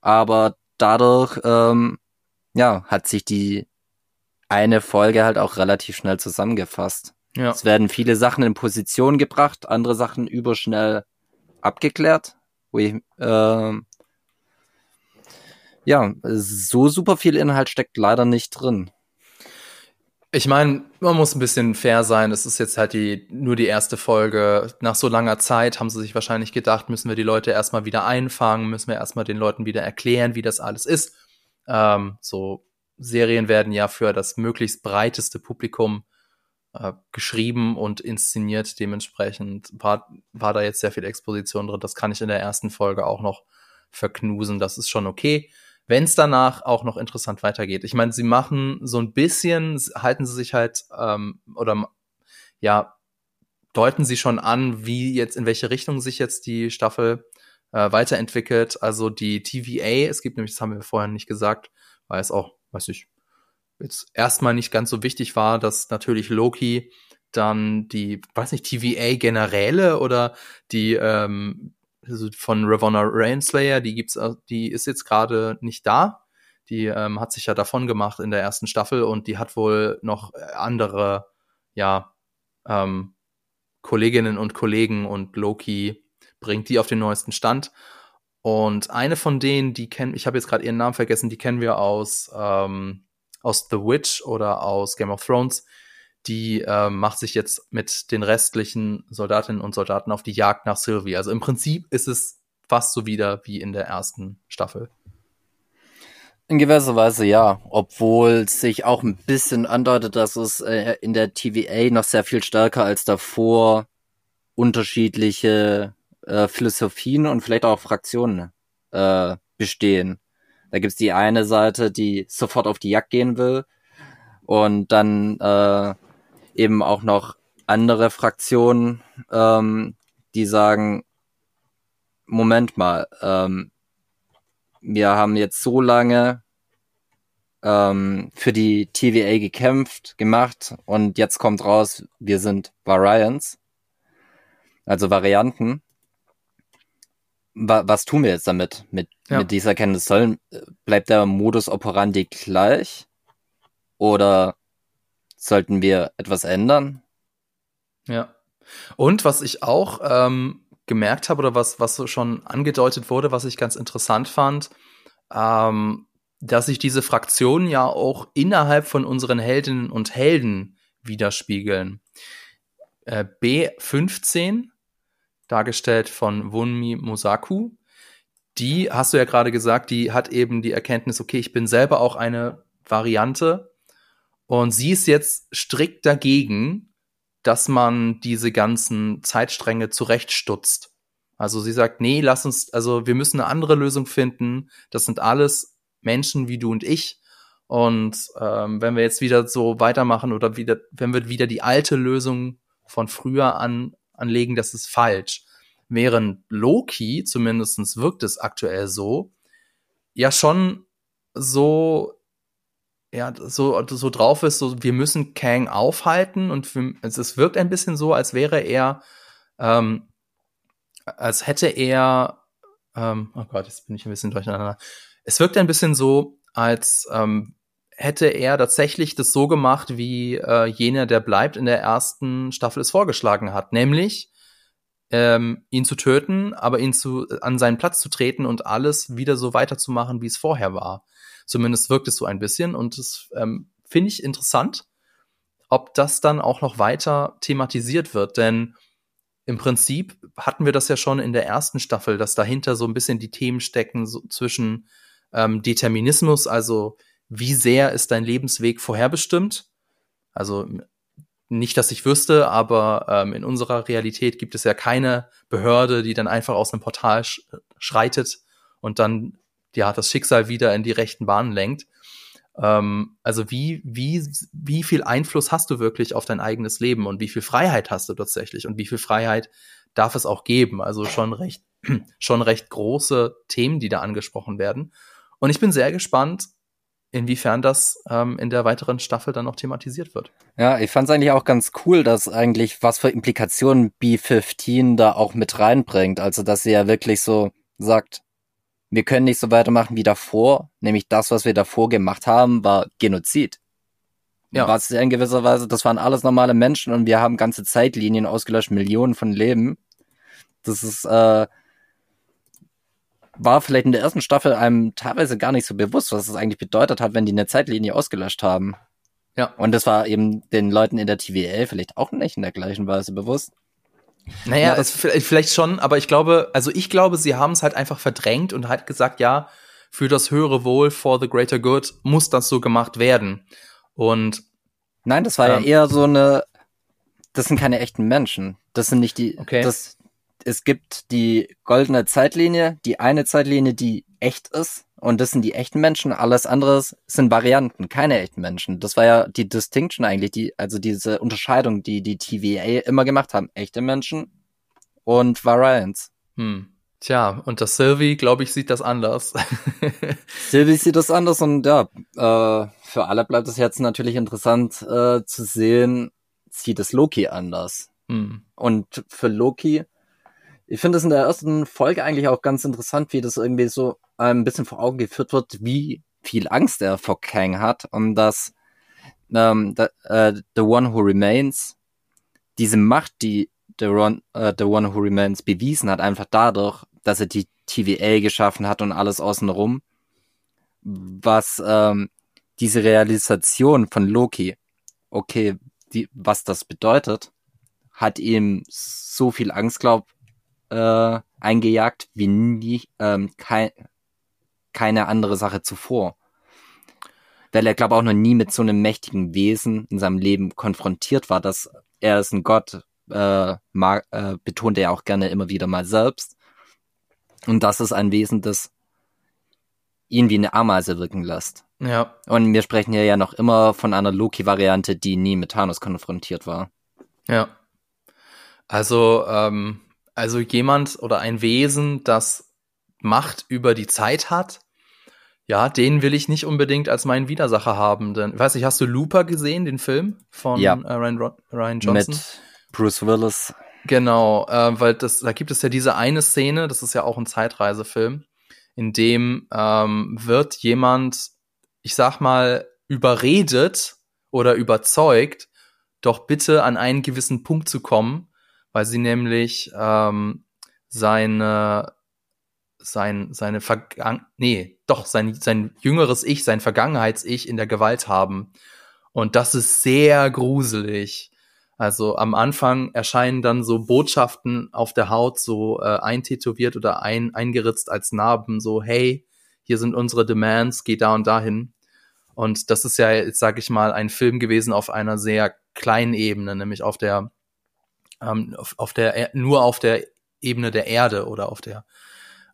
Aber dadurch, ähm, ja, hat sich die eine Folge halt auch relativ schnell zusammengefasst. Ja. Es werden viele Sachen in Position gebracht, andere Sachen überschnell abgeklärt, wo ich, äh, ja, so super viel Inhalt steckt leider nicht drin. Ich meine, man muss ein bisschen fair sein. Es ist jetzt halt die, nur die erste Folge. Nach so langer Zeit haben sie sich wahrscheinlich gedacht, müssen wir die Leute erstmal wieder einfangen, müssen wir erstmal den Leuten wieder erklären, wie das alles ist. Ähm, so Serien werden ja für das möglichst breiteste Publikum äh, geschrieben und inszeniert. Dementsprechend war, war da jetzt sehr viel Exposition drin. Das kann ich in der ersten Folge auch noch verknusen. Das ist schon okay wenn es danach auch noch interessant weitergeht. Ich meine, sie machen so ein bisschen, halten sie sich halt ähm, oder ja, deuten sie schon an, wie jetzt, in welche Richtung sich jetzt die Staffel äh, weiterentwickelt. Also die TVA, es gibt nämlich, das haben wir vorher nicht gesagt, weil es auch, weiß ich, jetzt erstmal nicht ganz so wichtig war, dass natürlich Loki dann die, weiß nicht, TVA Generäle oder die ähm, also von Ravonna Rainslayer, die gibt's, die ist jetzt gerade nicht da. Die ähm, hat sich ja davon gemacht in der ersten Staffel und die hat wohl noch andere, ja, ähm, Kolleginnen und Kollegen und Loki bringt die auf den neuesten Stand. Und eine von denen, die kennen, ich habe jetzt gerade ihren Namen vergessen, die kennen wir aus, ähm, aus The Witch oder aus Game of Thrones. Die ähm, macht sich jetzt mit den restlichen Soldatinnen und Soldaten auf die Jagd nach Sylvie. Also im Prinzip ist es fast so wieder wie in der ersten Staffel. In gewisser Weise ja, obwohl sich auch ein bisschen andeutet, dass es äh, in der TVA noch sehr viel stärker als davor unterschiedliche äh, Philosophien und vielleicht auch Fraktionen äh, bestehen. Da gibt's die eine Seite, die sofort auf die Jagd gehen will und dann äh, eben auch noch andere Fraktionen, ähm, die sagen, Moment mal, ähm, wir haben jetzt so lange ähm, für die TVA gekämpft, gemacht und jetzt kommt raus, wir sind Variants, also Varianten wa was tun wir jetzt damit? Mit, ja. mit dieser Kenntnis sollen, bleibt der Modus operandi gleich? Oder sollten wir etwas ändern? Ja. Und was ich auch ähm, gemerkt habe oder was, was schon angedeutet wurde, was ich ganz interessant fand, ähm, dass sich diese Fraktionen ja auch innerhalb von unseren Heldinnen und Helden widerspiegeln. Äh, B15 dargestellt von Wunmi Mosaku. Die, hast du ja gerade gesagt, die hat eben die Erkenntnis, okay, ich bin selber auch eine Variante. Und sie ist jetzt strikt dagegen, dass man diese ganzen Zeitstränge zurechtstutzt. Also sie sagt, nee, lass uns, also wir müssen eine andere Lösung finden. Das sind alles Menschen wie du und ich. Und ähm, wenn wir jetzt wieder so weitermachen oder wieder, wenn wir wieder die alte Lösung von früher an anlegen, das ist falsch. Während Loki, zumindestens wirkt es aktuell so, ja schon so ja, so, so drauf ist, so, wir müssen Kang aufhalten und wir, es wirkt ein bisschen so, als wäre er, ähm, als hätte er, ähm, oh Gott, jetzt bin ich ein bisschen durcheinander. Es wirkt ein bisschen so, als ähm, hätte er tatsächlich das so gemacht, wie äh, jener, der bleibt, in der ersten Staffel es vorgeschlagen hat, nämlich ähm, ihn zu töten, aber ihn zu an seinen Platz zu treten und alles wieder so weiterzumachen, wie es vorher war. Zumindest wirkt es so ein bisschen und das ähm, finde ich interessant, ob das dann auch noch weiter thematisiert wird, denn im Prinzip hatten wir das ja schon in der ersten Staffel, dass dahinter so ein bisschen die Themen stecken so zwischen ähm, Determinismus, also wie sehr ist dein Lebensweg vorherbestimmt? Also nicht, dass ich wüsste, aber ähm, in unserer Realität gibt es ja keine Behörde, die dann einfach aus einem Portal sch schreitet und dann ja das Schicksal wieder in die rechten Bahnen lenkt. Ähm, also wie wie wie viel Einfluss hast du wirklich auf dein eigenes Leben und wie viel Freiheit hast du tatsächlich und wie viel Freiheit darf es auch geben? Also schon recht schon recht große Themen, die da angesprochen werden. Und ich bin sehr gespannt, inwiefern das ähm, in der weiteren Staffel dann noch thematisiert wird. Ja, ich fand es eigentlich auch ganz cool, dass eigentlich was für Implikationen B15 da auch mit reinbringt. Also, dass sie ja wirklich so sagt, wir können nicht so weitermachen wie davor, nämlich das, was wir davor gemacht haben, war Genozid. Ja. Was in gewisser Weise, das waren alles normale Menschen und wir haben ganze Zeitlinien ausgelöscht, Millionen von Leben. Das ist äh, war vielleicht in der ersten Staffel einem teilweise gar nicht so bewusst, was es eigentlich bedeutet hat, wenn die eine Zeitlinie ausgelöscht haben. Ja. Und das war eben den Leuten in der TVL vielleicht auch nicht in der gleichen Weise bewusst. Naja, ja, vielleicht schon, aber ich glaube, also ich glaube, sie haben es halt einfach verdrängt und halt gesagt, ja, für das höhere Wohl, for the greater good, muss das so gemacht werden. Und Nein, das war ähm, ja eher so eine, das sind keine echten Menschen. Das sind nicht die, okay. das, es gibt die goldene Zeitlinie, die eine Zeitlinie, die echt ist. Und das sind die echten Menschen. Alles andere sind Varianten, keine echten Menschen. Das war ja die Distinction eigentlich, die, also diese Unterscheidung, die die TVA immer gemacht haben. Echte Menschen und Variants. Hm. Tja, und das Sylvie, glaube ich, sieht das anders. Sylvie sieht das anders und ja, äh, für alle bleibt es jetzt natürlich interessant äh, zu sehen, sieht es Loki anders. Hm. Und für Loki, ich finde es in der ersten Folge eigentlich auch ganz interessant, wie das irgendwie so ein bisschen vor Augen geführt wird, wie viel Angst er vor Kang hat und dass ähm, the, äh, The One Who Remains diese Macht, die The One, äh, The One Who Remains bewiesen hat, einfach dadurch, dass er die TVA geschaffen hat und alles außenrum, was ähm, diese Realisation von Loki, okay, die, was das bedeutet, hat ihm so viel Angst, glaub, äh, eingejagt wie nie, ähm, kein, keine andere Sache zuvor. Weil er, glaube auch noch nie mit so einem mächtigen Wesen in seinem Leben konfrontiert war, dass er ist ein Gott, äh, mag, äh, betont er auch gerne immer wieder mal selbst. Und das ist ein Wesen, das ihn wie eine Ameise wirken lässt. Ja. Und wir sprechen hier ja noch immer von einer Loki-Variante, die nie mit Thanos konfrontiert war. Ja. Also, ähm, also jemand oder ein Wesen, das Macht über die Zeit hat, ja, den will ich nicht unbedingt als meinen Widersacher haben. Denn, weiß ich, hast du Looper gesehen, den Film von Ja. äh, Ryan, Ryan Johnson? Mit Bruce Willis. Genau, äh, weil das, da gibt es ja diese eine Szene, das ist ja auch ein Zeitreisefilm, in dem ähm, wird jemand, ich sag mal, überredet oder überzeugt, doch bitte an einen gewissen Punkt zu kommen, weil sie nämlich ähm, seine sein seine Vergangen nee doch sein sein jüngeres Ich sein Vergangenheits-Ich in der Gewalt haben und das ist sehr gruselig also am Anfang erscheinen dann so Botschaften auf der Haut so äh, eintätowiert oder ein, eingeritzt als Narben, so hey, hier sind unsere Demands, geh da und dahin. Und das ist ja, sage ich mal, ein Film gewesen auf einer sehr kleinen Ebene, nämlich auf der, ähm, auf, auf der Er- nur auf der Ebene der Erde oder auf der,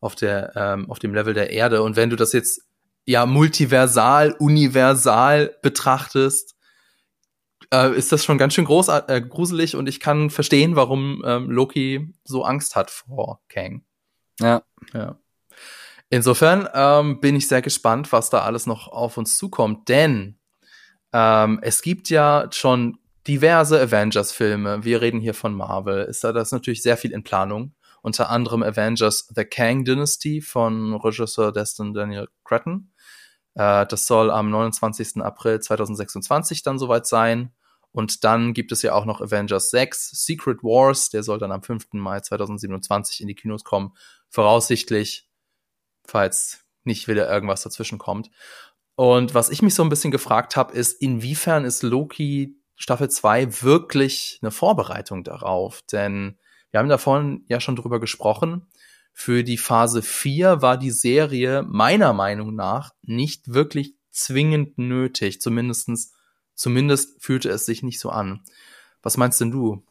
auf der, ähm, auf dem Level der Erde. Und wenn du das jetzt ja multiversal, universal betrachtest, äh, ist das schon ganz schön groß, äh, gruselig und ich kann verstehen, warum ähm, Loki so Angst hat vor Kang. Ja. Ja. Insofern ähm, bin ich sehr gespannt, was da alles noch auf uns zukommt, denn ähm, es gibt ja schon diverse Avengers-Filme. Wir reden hier von Marvel. Ist da das natürlich sehr viel in Planung. Unter anderem Avengers The Kang Dynasty von Regisseur Destin Daniel Cretton. Äh, das soll am 29. April 2026 dann soweit sein. Und dann gibt es ja auch noch Avengers 6, Secret Wars, der soll dann am 5. Mai 2027 in die Kinos kommen. Voraussichtlich, falls nicht wieder irgendwas dazwischen kommt. Und was ich mich so ein bisschen gefragt habe, ist, inwiefern ist Loki Staffel 2 wirklich eine Vorbereitung darauf? Denn wir haben da vorhin ja schon drüber gesprochen. Für die Phase 4 war die Serie meiner Meinung nach nicht wirklich zwingend nötig. Zumindestens, zumindest fühlte es sich nicht so an. Was meinst denn du?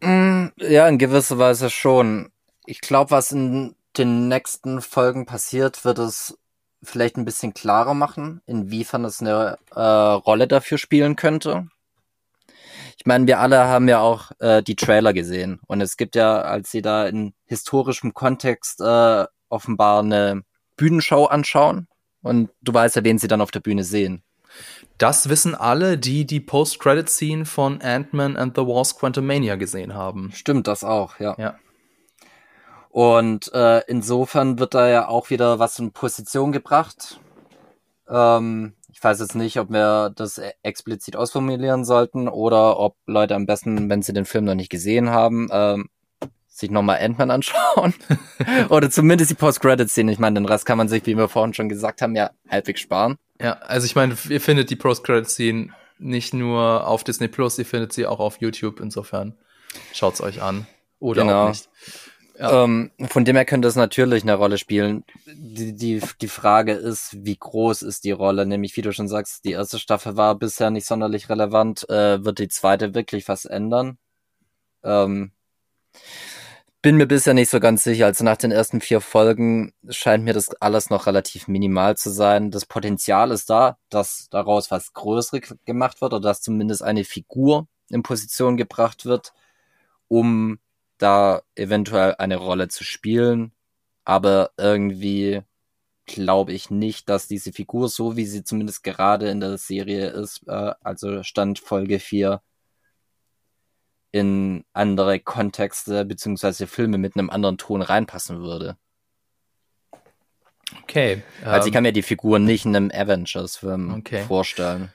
Mm, Ja, in gewisser Weise schon. Ich glaube, was in den nächsten Folgen passiert, wird es vielleicht ein bisschen klarer machen, inwiefern es eine äh, Rolle dafür spielen könnte. Ich meine, wir alle haben ja auch äh, die Trailer gesehen und es gibt ja, als sie da in historischem Kontext äh, offenbar eine Bühnenshow anschauen und du weißt ja, wen sie dann auf der Bühne sehen. Das wissen alle, die die Post-Credit-Scene von Ant-Man and the Wasp Quantumania gesehen haben. Stimmt das auch, ja. Ja. Und äh, insofern wird da ja auch wieder was in Position gebracht. Ähm, ich weiß jetzt nicht, ob wir das e- explizit ausformulieren sollten oder ob Leute am besten, wenn sie den Film noch nicht gesehen haben, ähm, sich nochmal Ant-Man anschauen. oder zumindest die Post-Credit-Szene. Ich meine, den Rest kann man sich, wie wir vorhin schon gesagt haben, ja halbwegs sparen. Ja, also ich meine, ihr findet die Post-Credit-Scene nicht nur auf Disney Plus, ihr findet sie auch auf YouTube. Insofern schaut's euch an. Oder Genau. auch nicht. Ähm, von dem her könnte es natürlich eine Rolle spielen. Die, die, die Frage ist, wie groß ist die Rolle? Nämlich, wie du schon sagst, die erste Staffel war bisher nicht sonderlich relevant. Äh, wird die zweite wirklich was ändern? Ähm, bin mir bisher nicht so ganz sicher. Also nach den ersten vier Folgen scheint mir das alles noch relativ minimal zu sein. Das Potenzial ist da, dass daraus was Größeres gemacht wird oder dass zumindest eine Figur in Position gebracht wird, um da eventuell eine Rolle zu spielen. Aber irgendwie glaube ich nicht, dass diese Figur, so wie sie zumindest gerade in der Serie ist, äh, also Stand Folge 4, in andere Kontexte beziehungsweise Filme mit einem anderen Ton reinpassen würde. Okay. Also ich ähm, kann mir die Figur nicht in einem Avengers-Film okay. vorstellen.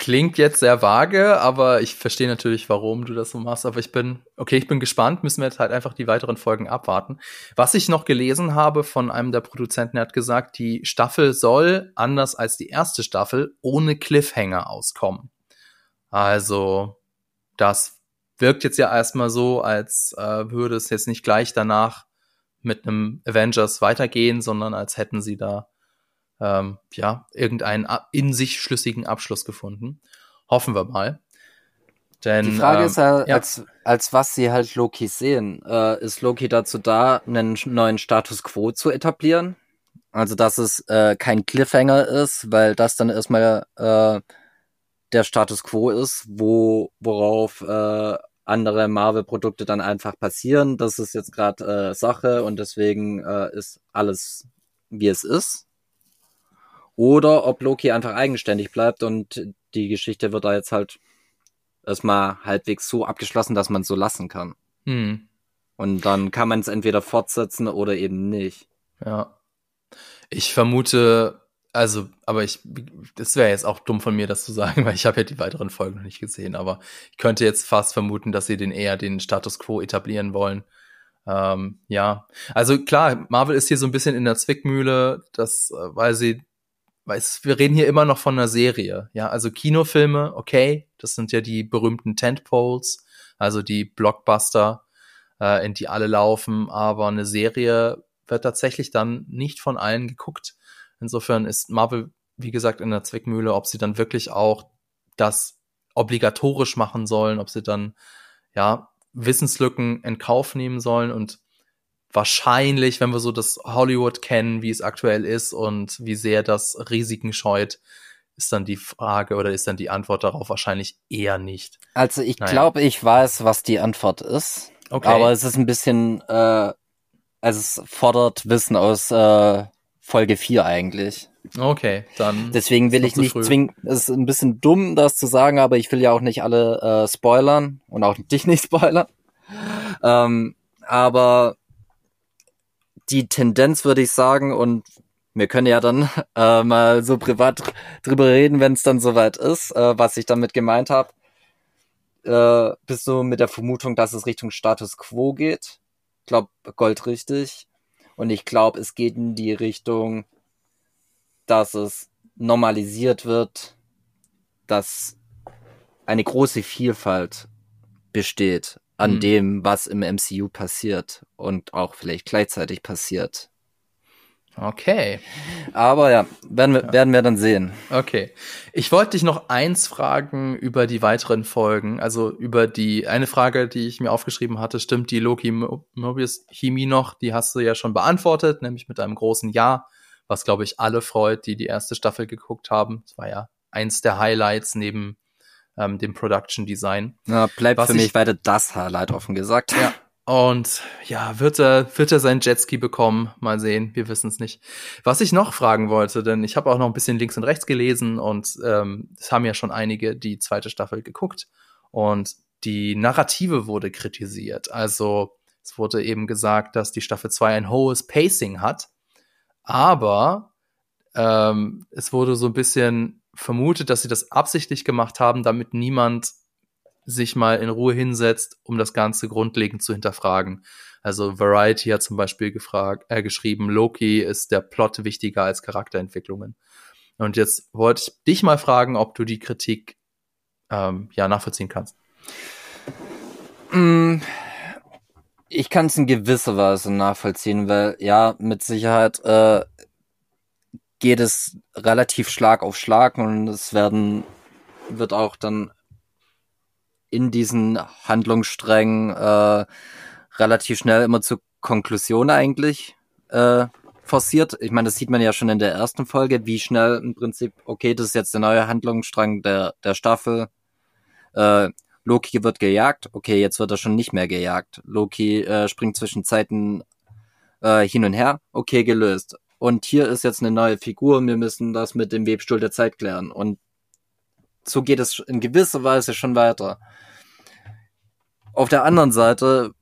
Klingt jetzt sehr vage, aber ich verstehe natürlich, warum du das so machst. Aber ich bin, okay, ich bin gespannt, müssen wir jetzt halt einfach die weiteren Folgen abwarten. Was ich noch gelesen habe von einem der Produzenten, der hat gesagt, die Staffel soll, anders als die erste Staffel, ohne Cliffhanger auskommen. Also, das wirkt jetzt ja erstmal so, als äh, würde es jetzt nicht gleich danach mit einem Avengers weitergehen, sondern als hätten sie da ähm, ja, irgendeinen in sich schlüssigen Abschluss gefunden. Hoffen wir mal. Denn, die Frage ähm, ist ja, als, als was sie halt Loki sehen. Äh, ist Loki dazu da, einen neuen Status quo zu etablieren? Also, dass es äh, kein Cliffhanger ist, weil das dann erstmal äh, der Status quo ist, wo, worauf äh, andere Marvel-Produkte dann einfach passieren. Das ist jetzt gerade äh, Sache und deswegen äh, ist alles, wie es ist oder ob Loki einfach eigenständig bleibt und die Geschichte wird da jetzt halt erstmal halbwegs so abgeschlossen, dass man es so lassen kann. Hm. Und dann kann man es entweder fortsetzen oder eben nicht. Ja. Ich vermute, also, aber ich, das wäre jetzt auch dumm von mir, das zu sagen, weil ich habe ja die weiteren Folgen noch nicht gesehen, aber ich könnte jetzt fast vermuten, dass sie den eher den Status quo etablieren wollen. Ähm, ja, also klar, Marvel ist hier so ein bisschen in der Zwickmühle, das, äh, weil sie weiß, wir reden hier immer noch von einer Serie. Ja, also Kinofilme, okay, das sind ja die berühmten Tentpoles, also die Blockbuster, äh, in die alle laufen, aber eine Serie wird tatsächlich dann nicht von allen geguckt. Insofern ist Marvel, wie gesagt, in der Zwickmühle, ob sie dann wirklich auch das obligatorisch machen sollen, ob sie dann, ja, Wissenslücken in Kauf nehmen sollen und wahrscheinlich, wenn wir so das Hollywood kennen, wie es aktuell ist und wie sehr das Risiken scheut, ist dann die Frage oder ist dann die Antwort darauf wahrscheinlich eher nicht. Also ich naja. glaube, ich weiß, was die Antwort ist. Okay. Aber es ist ein bisschen, äh, also es fordert Wissen aus äh, Folge 4 eigentlich. Okay, dann. Deswegen will ich nicht zwingen, es ist ein bisschen dumm, das zu sagen, aber ich will ja auch nicht alle äh, spoilern und auch dich nicht spoilern. Ähm, aber die Tendenz, würde ich sagen, und wir können ja dann äh, mal so privat drüber reden, wenn es dann soweit ist, äh, was ich damit gemeint habe. Äh, bist du mit der Vermutung, dass es Richtung Status Quo geht? Ich glaube, Gold richtig. Und ich glaube, es geht in die Richtung, dass es normalisiert wird, dass eine große Vielfalt besteht an mhm. dem, was im MCU passiert und auch vielleicht gleichzeitig passiert. Okay. Aber ja, werden wir, ja. werden wir dann sehen. Okay. Ich wollte dich noch eins fragen über die weiteren Folgen. Also über die, eine Frage, die ich mir aufgeschrieben hatte, stimmt die Loki Mobius Chemie noch? Die hast du ja schon beantwortet, nämlich mit einem großen Ja, was glaube ich alle freut, die die erste Staffel geguckt haben. Das war ja eins der Highlights neben ähm, dem Production Design. Ja, bleibt Was für mich weiter das Highlight offen gesagt. Ja. Und ja, wird er, wird er sein Jetski bekommen? Mal sehen, wir wissen es nicht. Was ich noch fragen wollte, denn ich habe auch noch ein bisschen links und rechts gelesen und ähm, es haben ja schon einige die zweite Staffel geguckt und die Narrative wurde kritisiert. Also es wurde eben gesagt, dass die Staffel 2 ein hohes Pacing hat, aber ähm, es wurde so ein bisschen vermutet, dass sie das absichtlich gemacht haben, damit niemand sich mal in Ruhe hinsetzt, um das Ganze grundlegend zu hinterfragen. Also Variety hat zum Beispiel gefragt, äh, geschrieben, Loki ist der Plot wichtiger als Charakterentwicklungen. Und jetzt wollte ich dich mal fragen, ob du die Kritik ähm, ja nachvollziehen kannst. Mm, ich kann es in gewisser Weise nachvollziehen, weil ja, mit Sicherheit äh, geht es relativ Schlag auf Schlag und es werden, wird auch dann in diesen Handlungssträngen äh, relativ schnell immer zur Konklusion eigentlich äh, forciert. Ich meine, das sieht man ja schon in der ersten Folge, wie schnell im Prinzip, okay, das ist jetzt der neue Handlungsstrang der, der Staffel. Äh, Loki wird gejagt, okay, jetzt wird er schon nicht mehr gejagt. Loki äh, springt zwischen Zeiten äh, hin und her, okay, gelöst und hier ist jetzt eine neue Figur, wir müssen das mit dem Webstuhl der Zeit klären. Und so geht es in gewisser Weise schon weiter. Auf der anderen Seite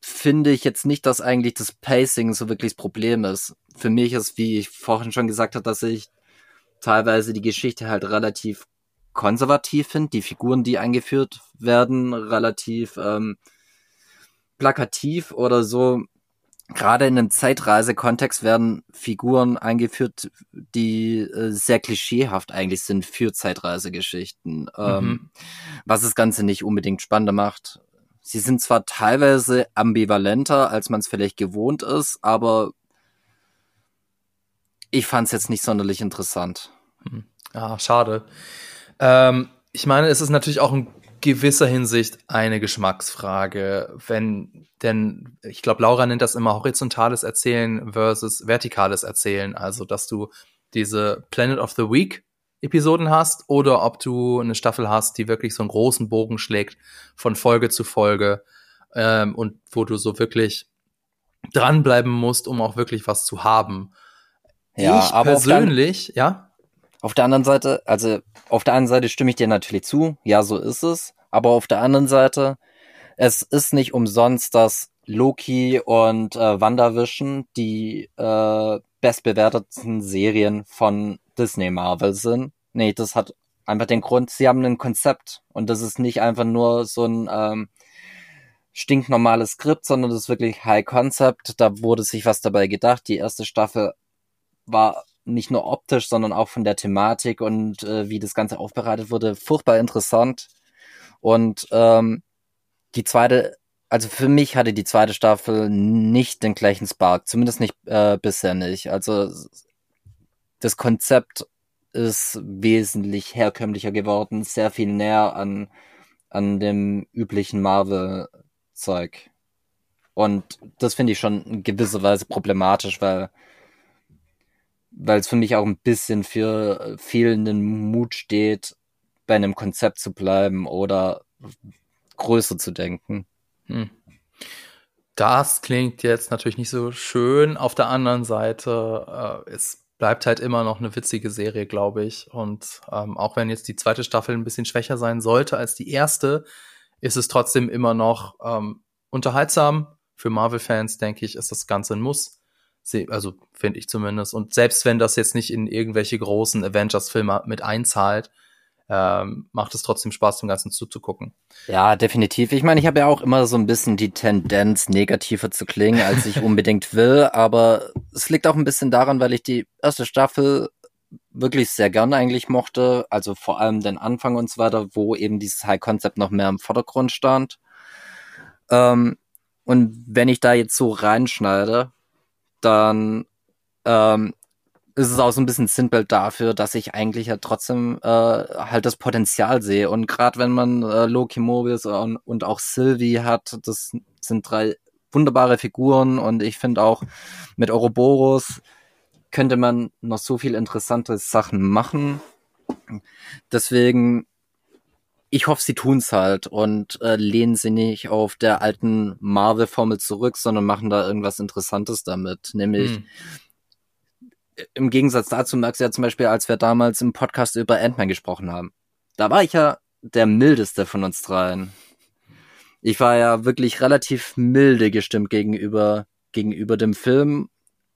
finde ich jetzt nicht, dass eigentlich das Pacing so wirklich das Problem ist. Für mich ist, wie ich vorhin schon gesagt habe, dass ich teilweise die Geschichte halt relativ konservativ finde, die Figuren, die eingeführt werden, relativ ähm, plakativ oder so. Gerade in einem Zeitreisekontext werden Figuren eingeführt, die äh, sehr klischeehaft eigentlich sind für Zeitreisegeschichten, ähm, mhm. was das Ganze nicht unbedingt spannender macht. Sie sind zwar teilweise ambivalenter, als man es vielleicht gewohnt ist, aber ich fand es jetzt nicht sonderlich interessant. Hm. Ah, schade. Ähm, ich meine, es ist natürlich auch in gewisser Hinsicht eine Geschmacksfrage, wenn, denn ich glaube, Laura nennt das immer horizontales Erzählen versus vertikales Erzählen, also dass du diese Planet of the Week Episoden hast oder ob du eine Staffel hast, die wirklich so einen großen Bogen schlägt von Folge zu Folge ähm, und wo du so wirklich dranbleiben musst, um auch wirklich was zu haben. Ja, ich aber persönlich, ja. Auf der anderen Seite, also auf der einen Seite stimme ich dir natürlich zu, ja, so ist es. Aber auf der anderen Seite, es ist nicht umsonst, dass Loki und äh, WandaVision die äh, bestbewerteten Serien von Disney Marvel sind. Nee, das hat einfach den Grund, sie haben ein Konzept und das ist nicht einfach nur so ein ähm, stinknormales Skript, sondern das ist wirklich High Concept. Da wurde sich was dabei gedacht. Die erste Staffel war nicht nur optisch, sondern auch von der Thematik und äh, wie das Ganze aufbereitet wurde, furchtbar interessant. Und ähm, die zweite, also für mich hatte die zweite Staffel nicht den gleichen Spark, zumindest nicht äh, bisher nicht. Also das Konzept ist wesentlich herkömmlicher geworden, sehr viel näher an, an dem üblichen Marvel-Zeug. Und das finde ich schon in gewisser Weise problematisch, weil weil es für mich auch ein bisschen für fehlenden Mut steht, bei einem Konzept zu bleiben oder größer zu denken. Hm. Das klingt jetzt natürlich nicht so schön. Auf der anderen Seite, äh, es bleibt halt immer noch eine witzige Serie, glaube ich. Und ähm, auch wenn jetzt die zweite Staffel ein bisschen schwächer sein sollte als die erste, ist es trotzdem immer noch ähm, unterhaltsam. Für Marvel-Fans, denke ich, ist das Ganze ein Muss also finde ich zumindest. Und selbst wenn das jetzt nicht in irgendwelche großen Avengers-Filme mit einzahlt, ähm, macht es trotzdem Spaß, dem Ganzen zuzugucken. Ja, definitiv. Ich meine, ich habe ja auch immer so ein bisschen die Tendenz, negativer zu klingen, als ich unbedingt will, aber es liegt auch ein bisschen daran, weil ich die erste Staffel wirklich sehr gern eigentlich mochte, also vor allem den Anfang und so weiter, wo eben dieses High Concept noch mehr im Vordergrund stand. Ähm, und wenn ich da jetzt so reinschneide, dann ähm, ist es auch so ein bisschen Sinnbild dafür, dass ich eigentlich ja trotzdem äh, halt das Potenzial sehe. Und gerade wenn man äh, Loki Mobius und, und auch Sylvie hat, das sind drei wunderbare Figuren und ich finde auch mit Ouroboros könnte man noch so viel interessante Sachen machen. Deswegen ich hoffe, sie tun's halt und äh, lehnen sie nicht auf der alten Marvel-Formel zurück, sondern machen da irgendwas Interessantes damit. Nämlich hm. im Gegensatz dazu merkst du ja zum Beispiel, als wir damals im Podcast über Ant-Man gesprochen haben. Da war ich ja der mildeste von uns dreien. Ich war ja wirklich relativ milde gestimmt gegenüber, gegenüber dem Film.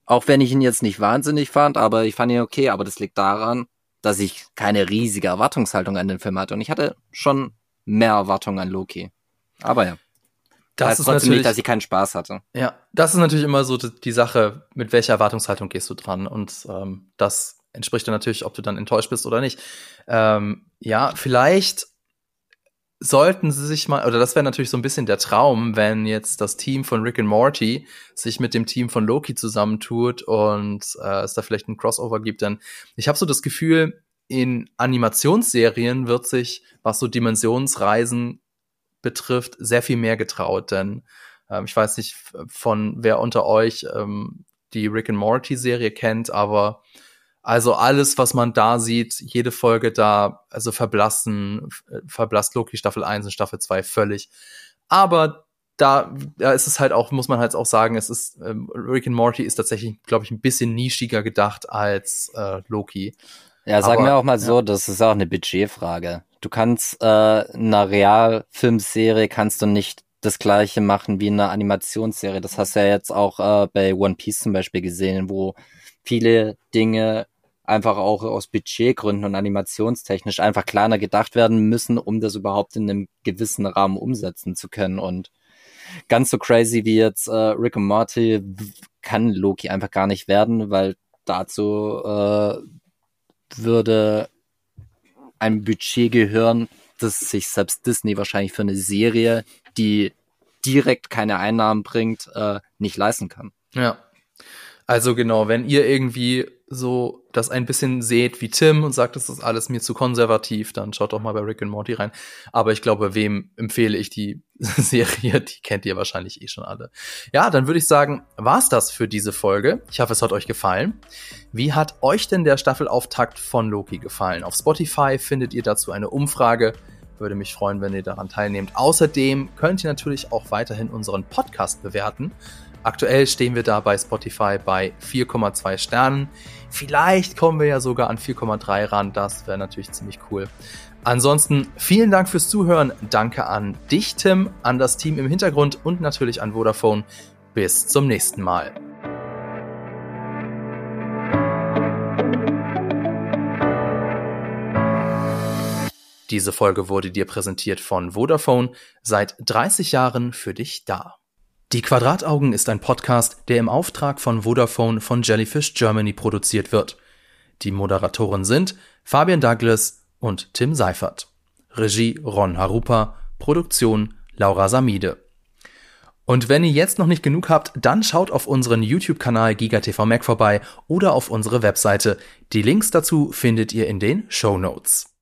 Auch wenn ich ihn jetzt nicht wahnsinnig fand, aber ich fand ihn okay, aber das liegt daran, dass ich keine riesige Erwartungshaltung an den Film hatte. Und ich hatte schon mehr Erwartungen an Loki. Aber ja. Das heißt ist trotzdem nicht, dass ich keinen Spaß hatte. Ja, das ist natürlich immer so die Sache, mit welcher Erwartungshaltung gehst du dran. Und ähm, das entspricht dann natürlich, ob du dann enttäuscht bist oder nicht. Ähm, ja, vielleicht sollten sie sich mal, oder das wäre natürlich so ein bisschen der Traum, wenn jetzt das Team von Rick and Morty sich mit dem Team von Loki zusammentut und äh, es da vielleicht ein Crossover gibt, denn ich habe so das Gefühl, in Animationsserien wird sich, was so Dimensionsreisen betrifft, sehr viel mehr getraut, denn ähm, ich weiß nicht von wer unter euch ähm, die Rick and Morty Serie kennt, aber also alles, was man da sieht, jede Folge da, also verblassen, verblasst Loki Staffel 1 und Staffel 2 völlig. Aber da, da ist es halt auch, muss man halt auch sagen, es ist, ähm, Rick and Morty ist tatsächlich, glaube ich, ein bisschen nischiger gedacht als äh, Loki. Ja, sagen Aber, wir auch mal so, das ist auch eine Budgetfrage. Du kannst äh, einer Realfilmserie kannst du nicht das gleiche machen wie eine Animationsserie. Das hast du ja jetzt auch äh, bei One Piece zum Beispiel gesehen, wo viele Dinge einfach auch aus Budgetgründen und animationstechnisch einfach kleiner gedacht werden müssen, um das überhaupt in einem gewissen Rahmen umsetzen zu können. Und ganz so crazy wie jetzt äh, Rick und Morty kann Loki einfach gar nicht werden, weil dazu äh, würde ein Budget gehören, das sich selbst Disney wahrscheinlich für eine Serie, die direkt keine Einnahmen bringt, äh, nicht leisten kann. Ja. Also genau, wenn ihr irgendwie so das ein bisschen seht wie Tim und sagt, das ist alles mir zu konservativ, dann schaut doch mal bei Rick and Morty rein. Aber ich glaube, wem empfehle ich die Serie? Die kennt ihr wahrscheinlich eh schon alle. Ja, dann würde ich sagen, war's das für diese Folge. Ich hoffe, es hat euch gefallen. Wie hat euch denn der Staffelauftakt von Loki gefallen? Auf Spotify findet ihr dazu eine Umfrage. Würde mich freuen, wenn ihr daran teilnehmt. Außerdem könnt ihr natürlich auch weiterhin unseren Podcast bewerten. Aktuell stehen wir da bei Spotify bei 4,2 Sternen. Vielleicht kommen wir ja sogar an 4,3 ran. Das wäre natürlich ziemlich cool. Ansonsten vielen Dank fürs Zuhören. Danke an dich, Tim, an das Team im Hintergrund und natürlich an Vodafone. Bis zum nächsten Mal. Diese Folge wurde dir präsentiert von Vodafone, seit 30 Jahren für dich da. Die Quadrataugen ist ein Podcast, der im Auftrag von Vodafone von Jellyfish Germany produziert wird. Die Moderatoren sind Fabian Douglas und Tim Seifert. Regie Ron Harupa, Produktion Laura Samide. Und wenn ihr jetzt noch nicht genug habt, dann schaut auf unseren YouTube-Kanal GigaTV Mac vorbei oder auf unsere Webseite. Die Links dazu findet ihr in den Show Notes.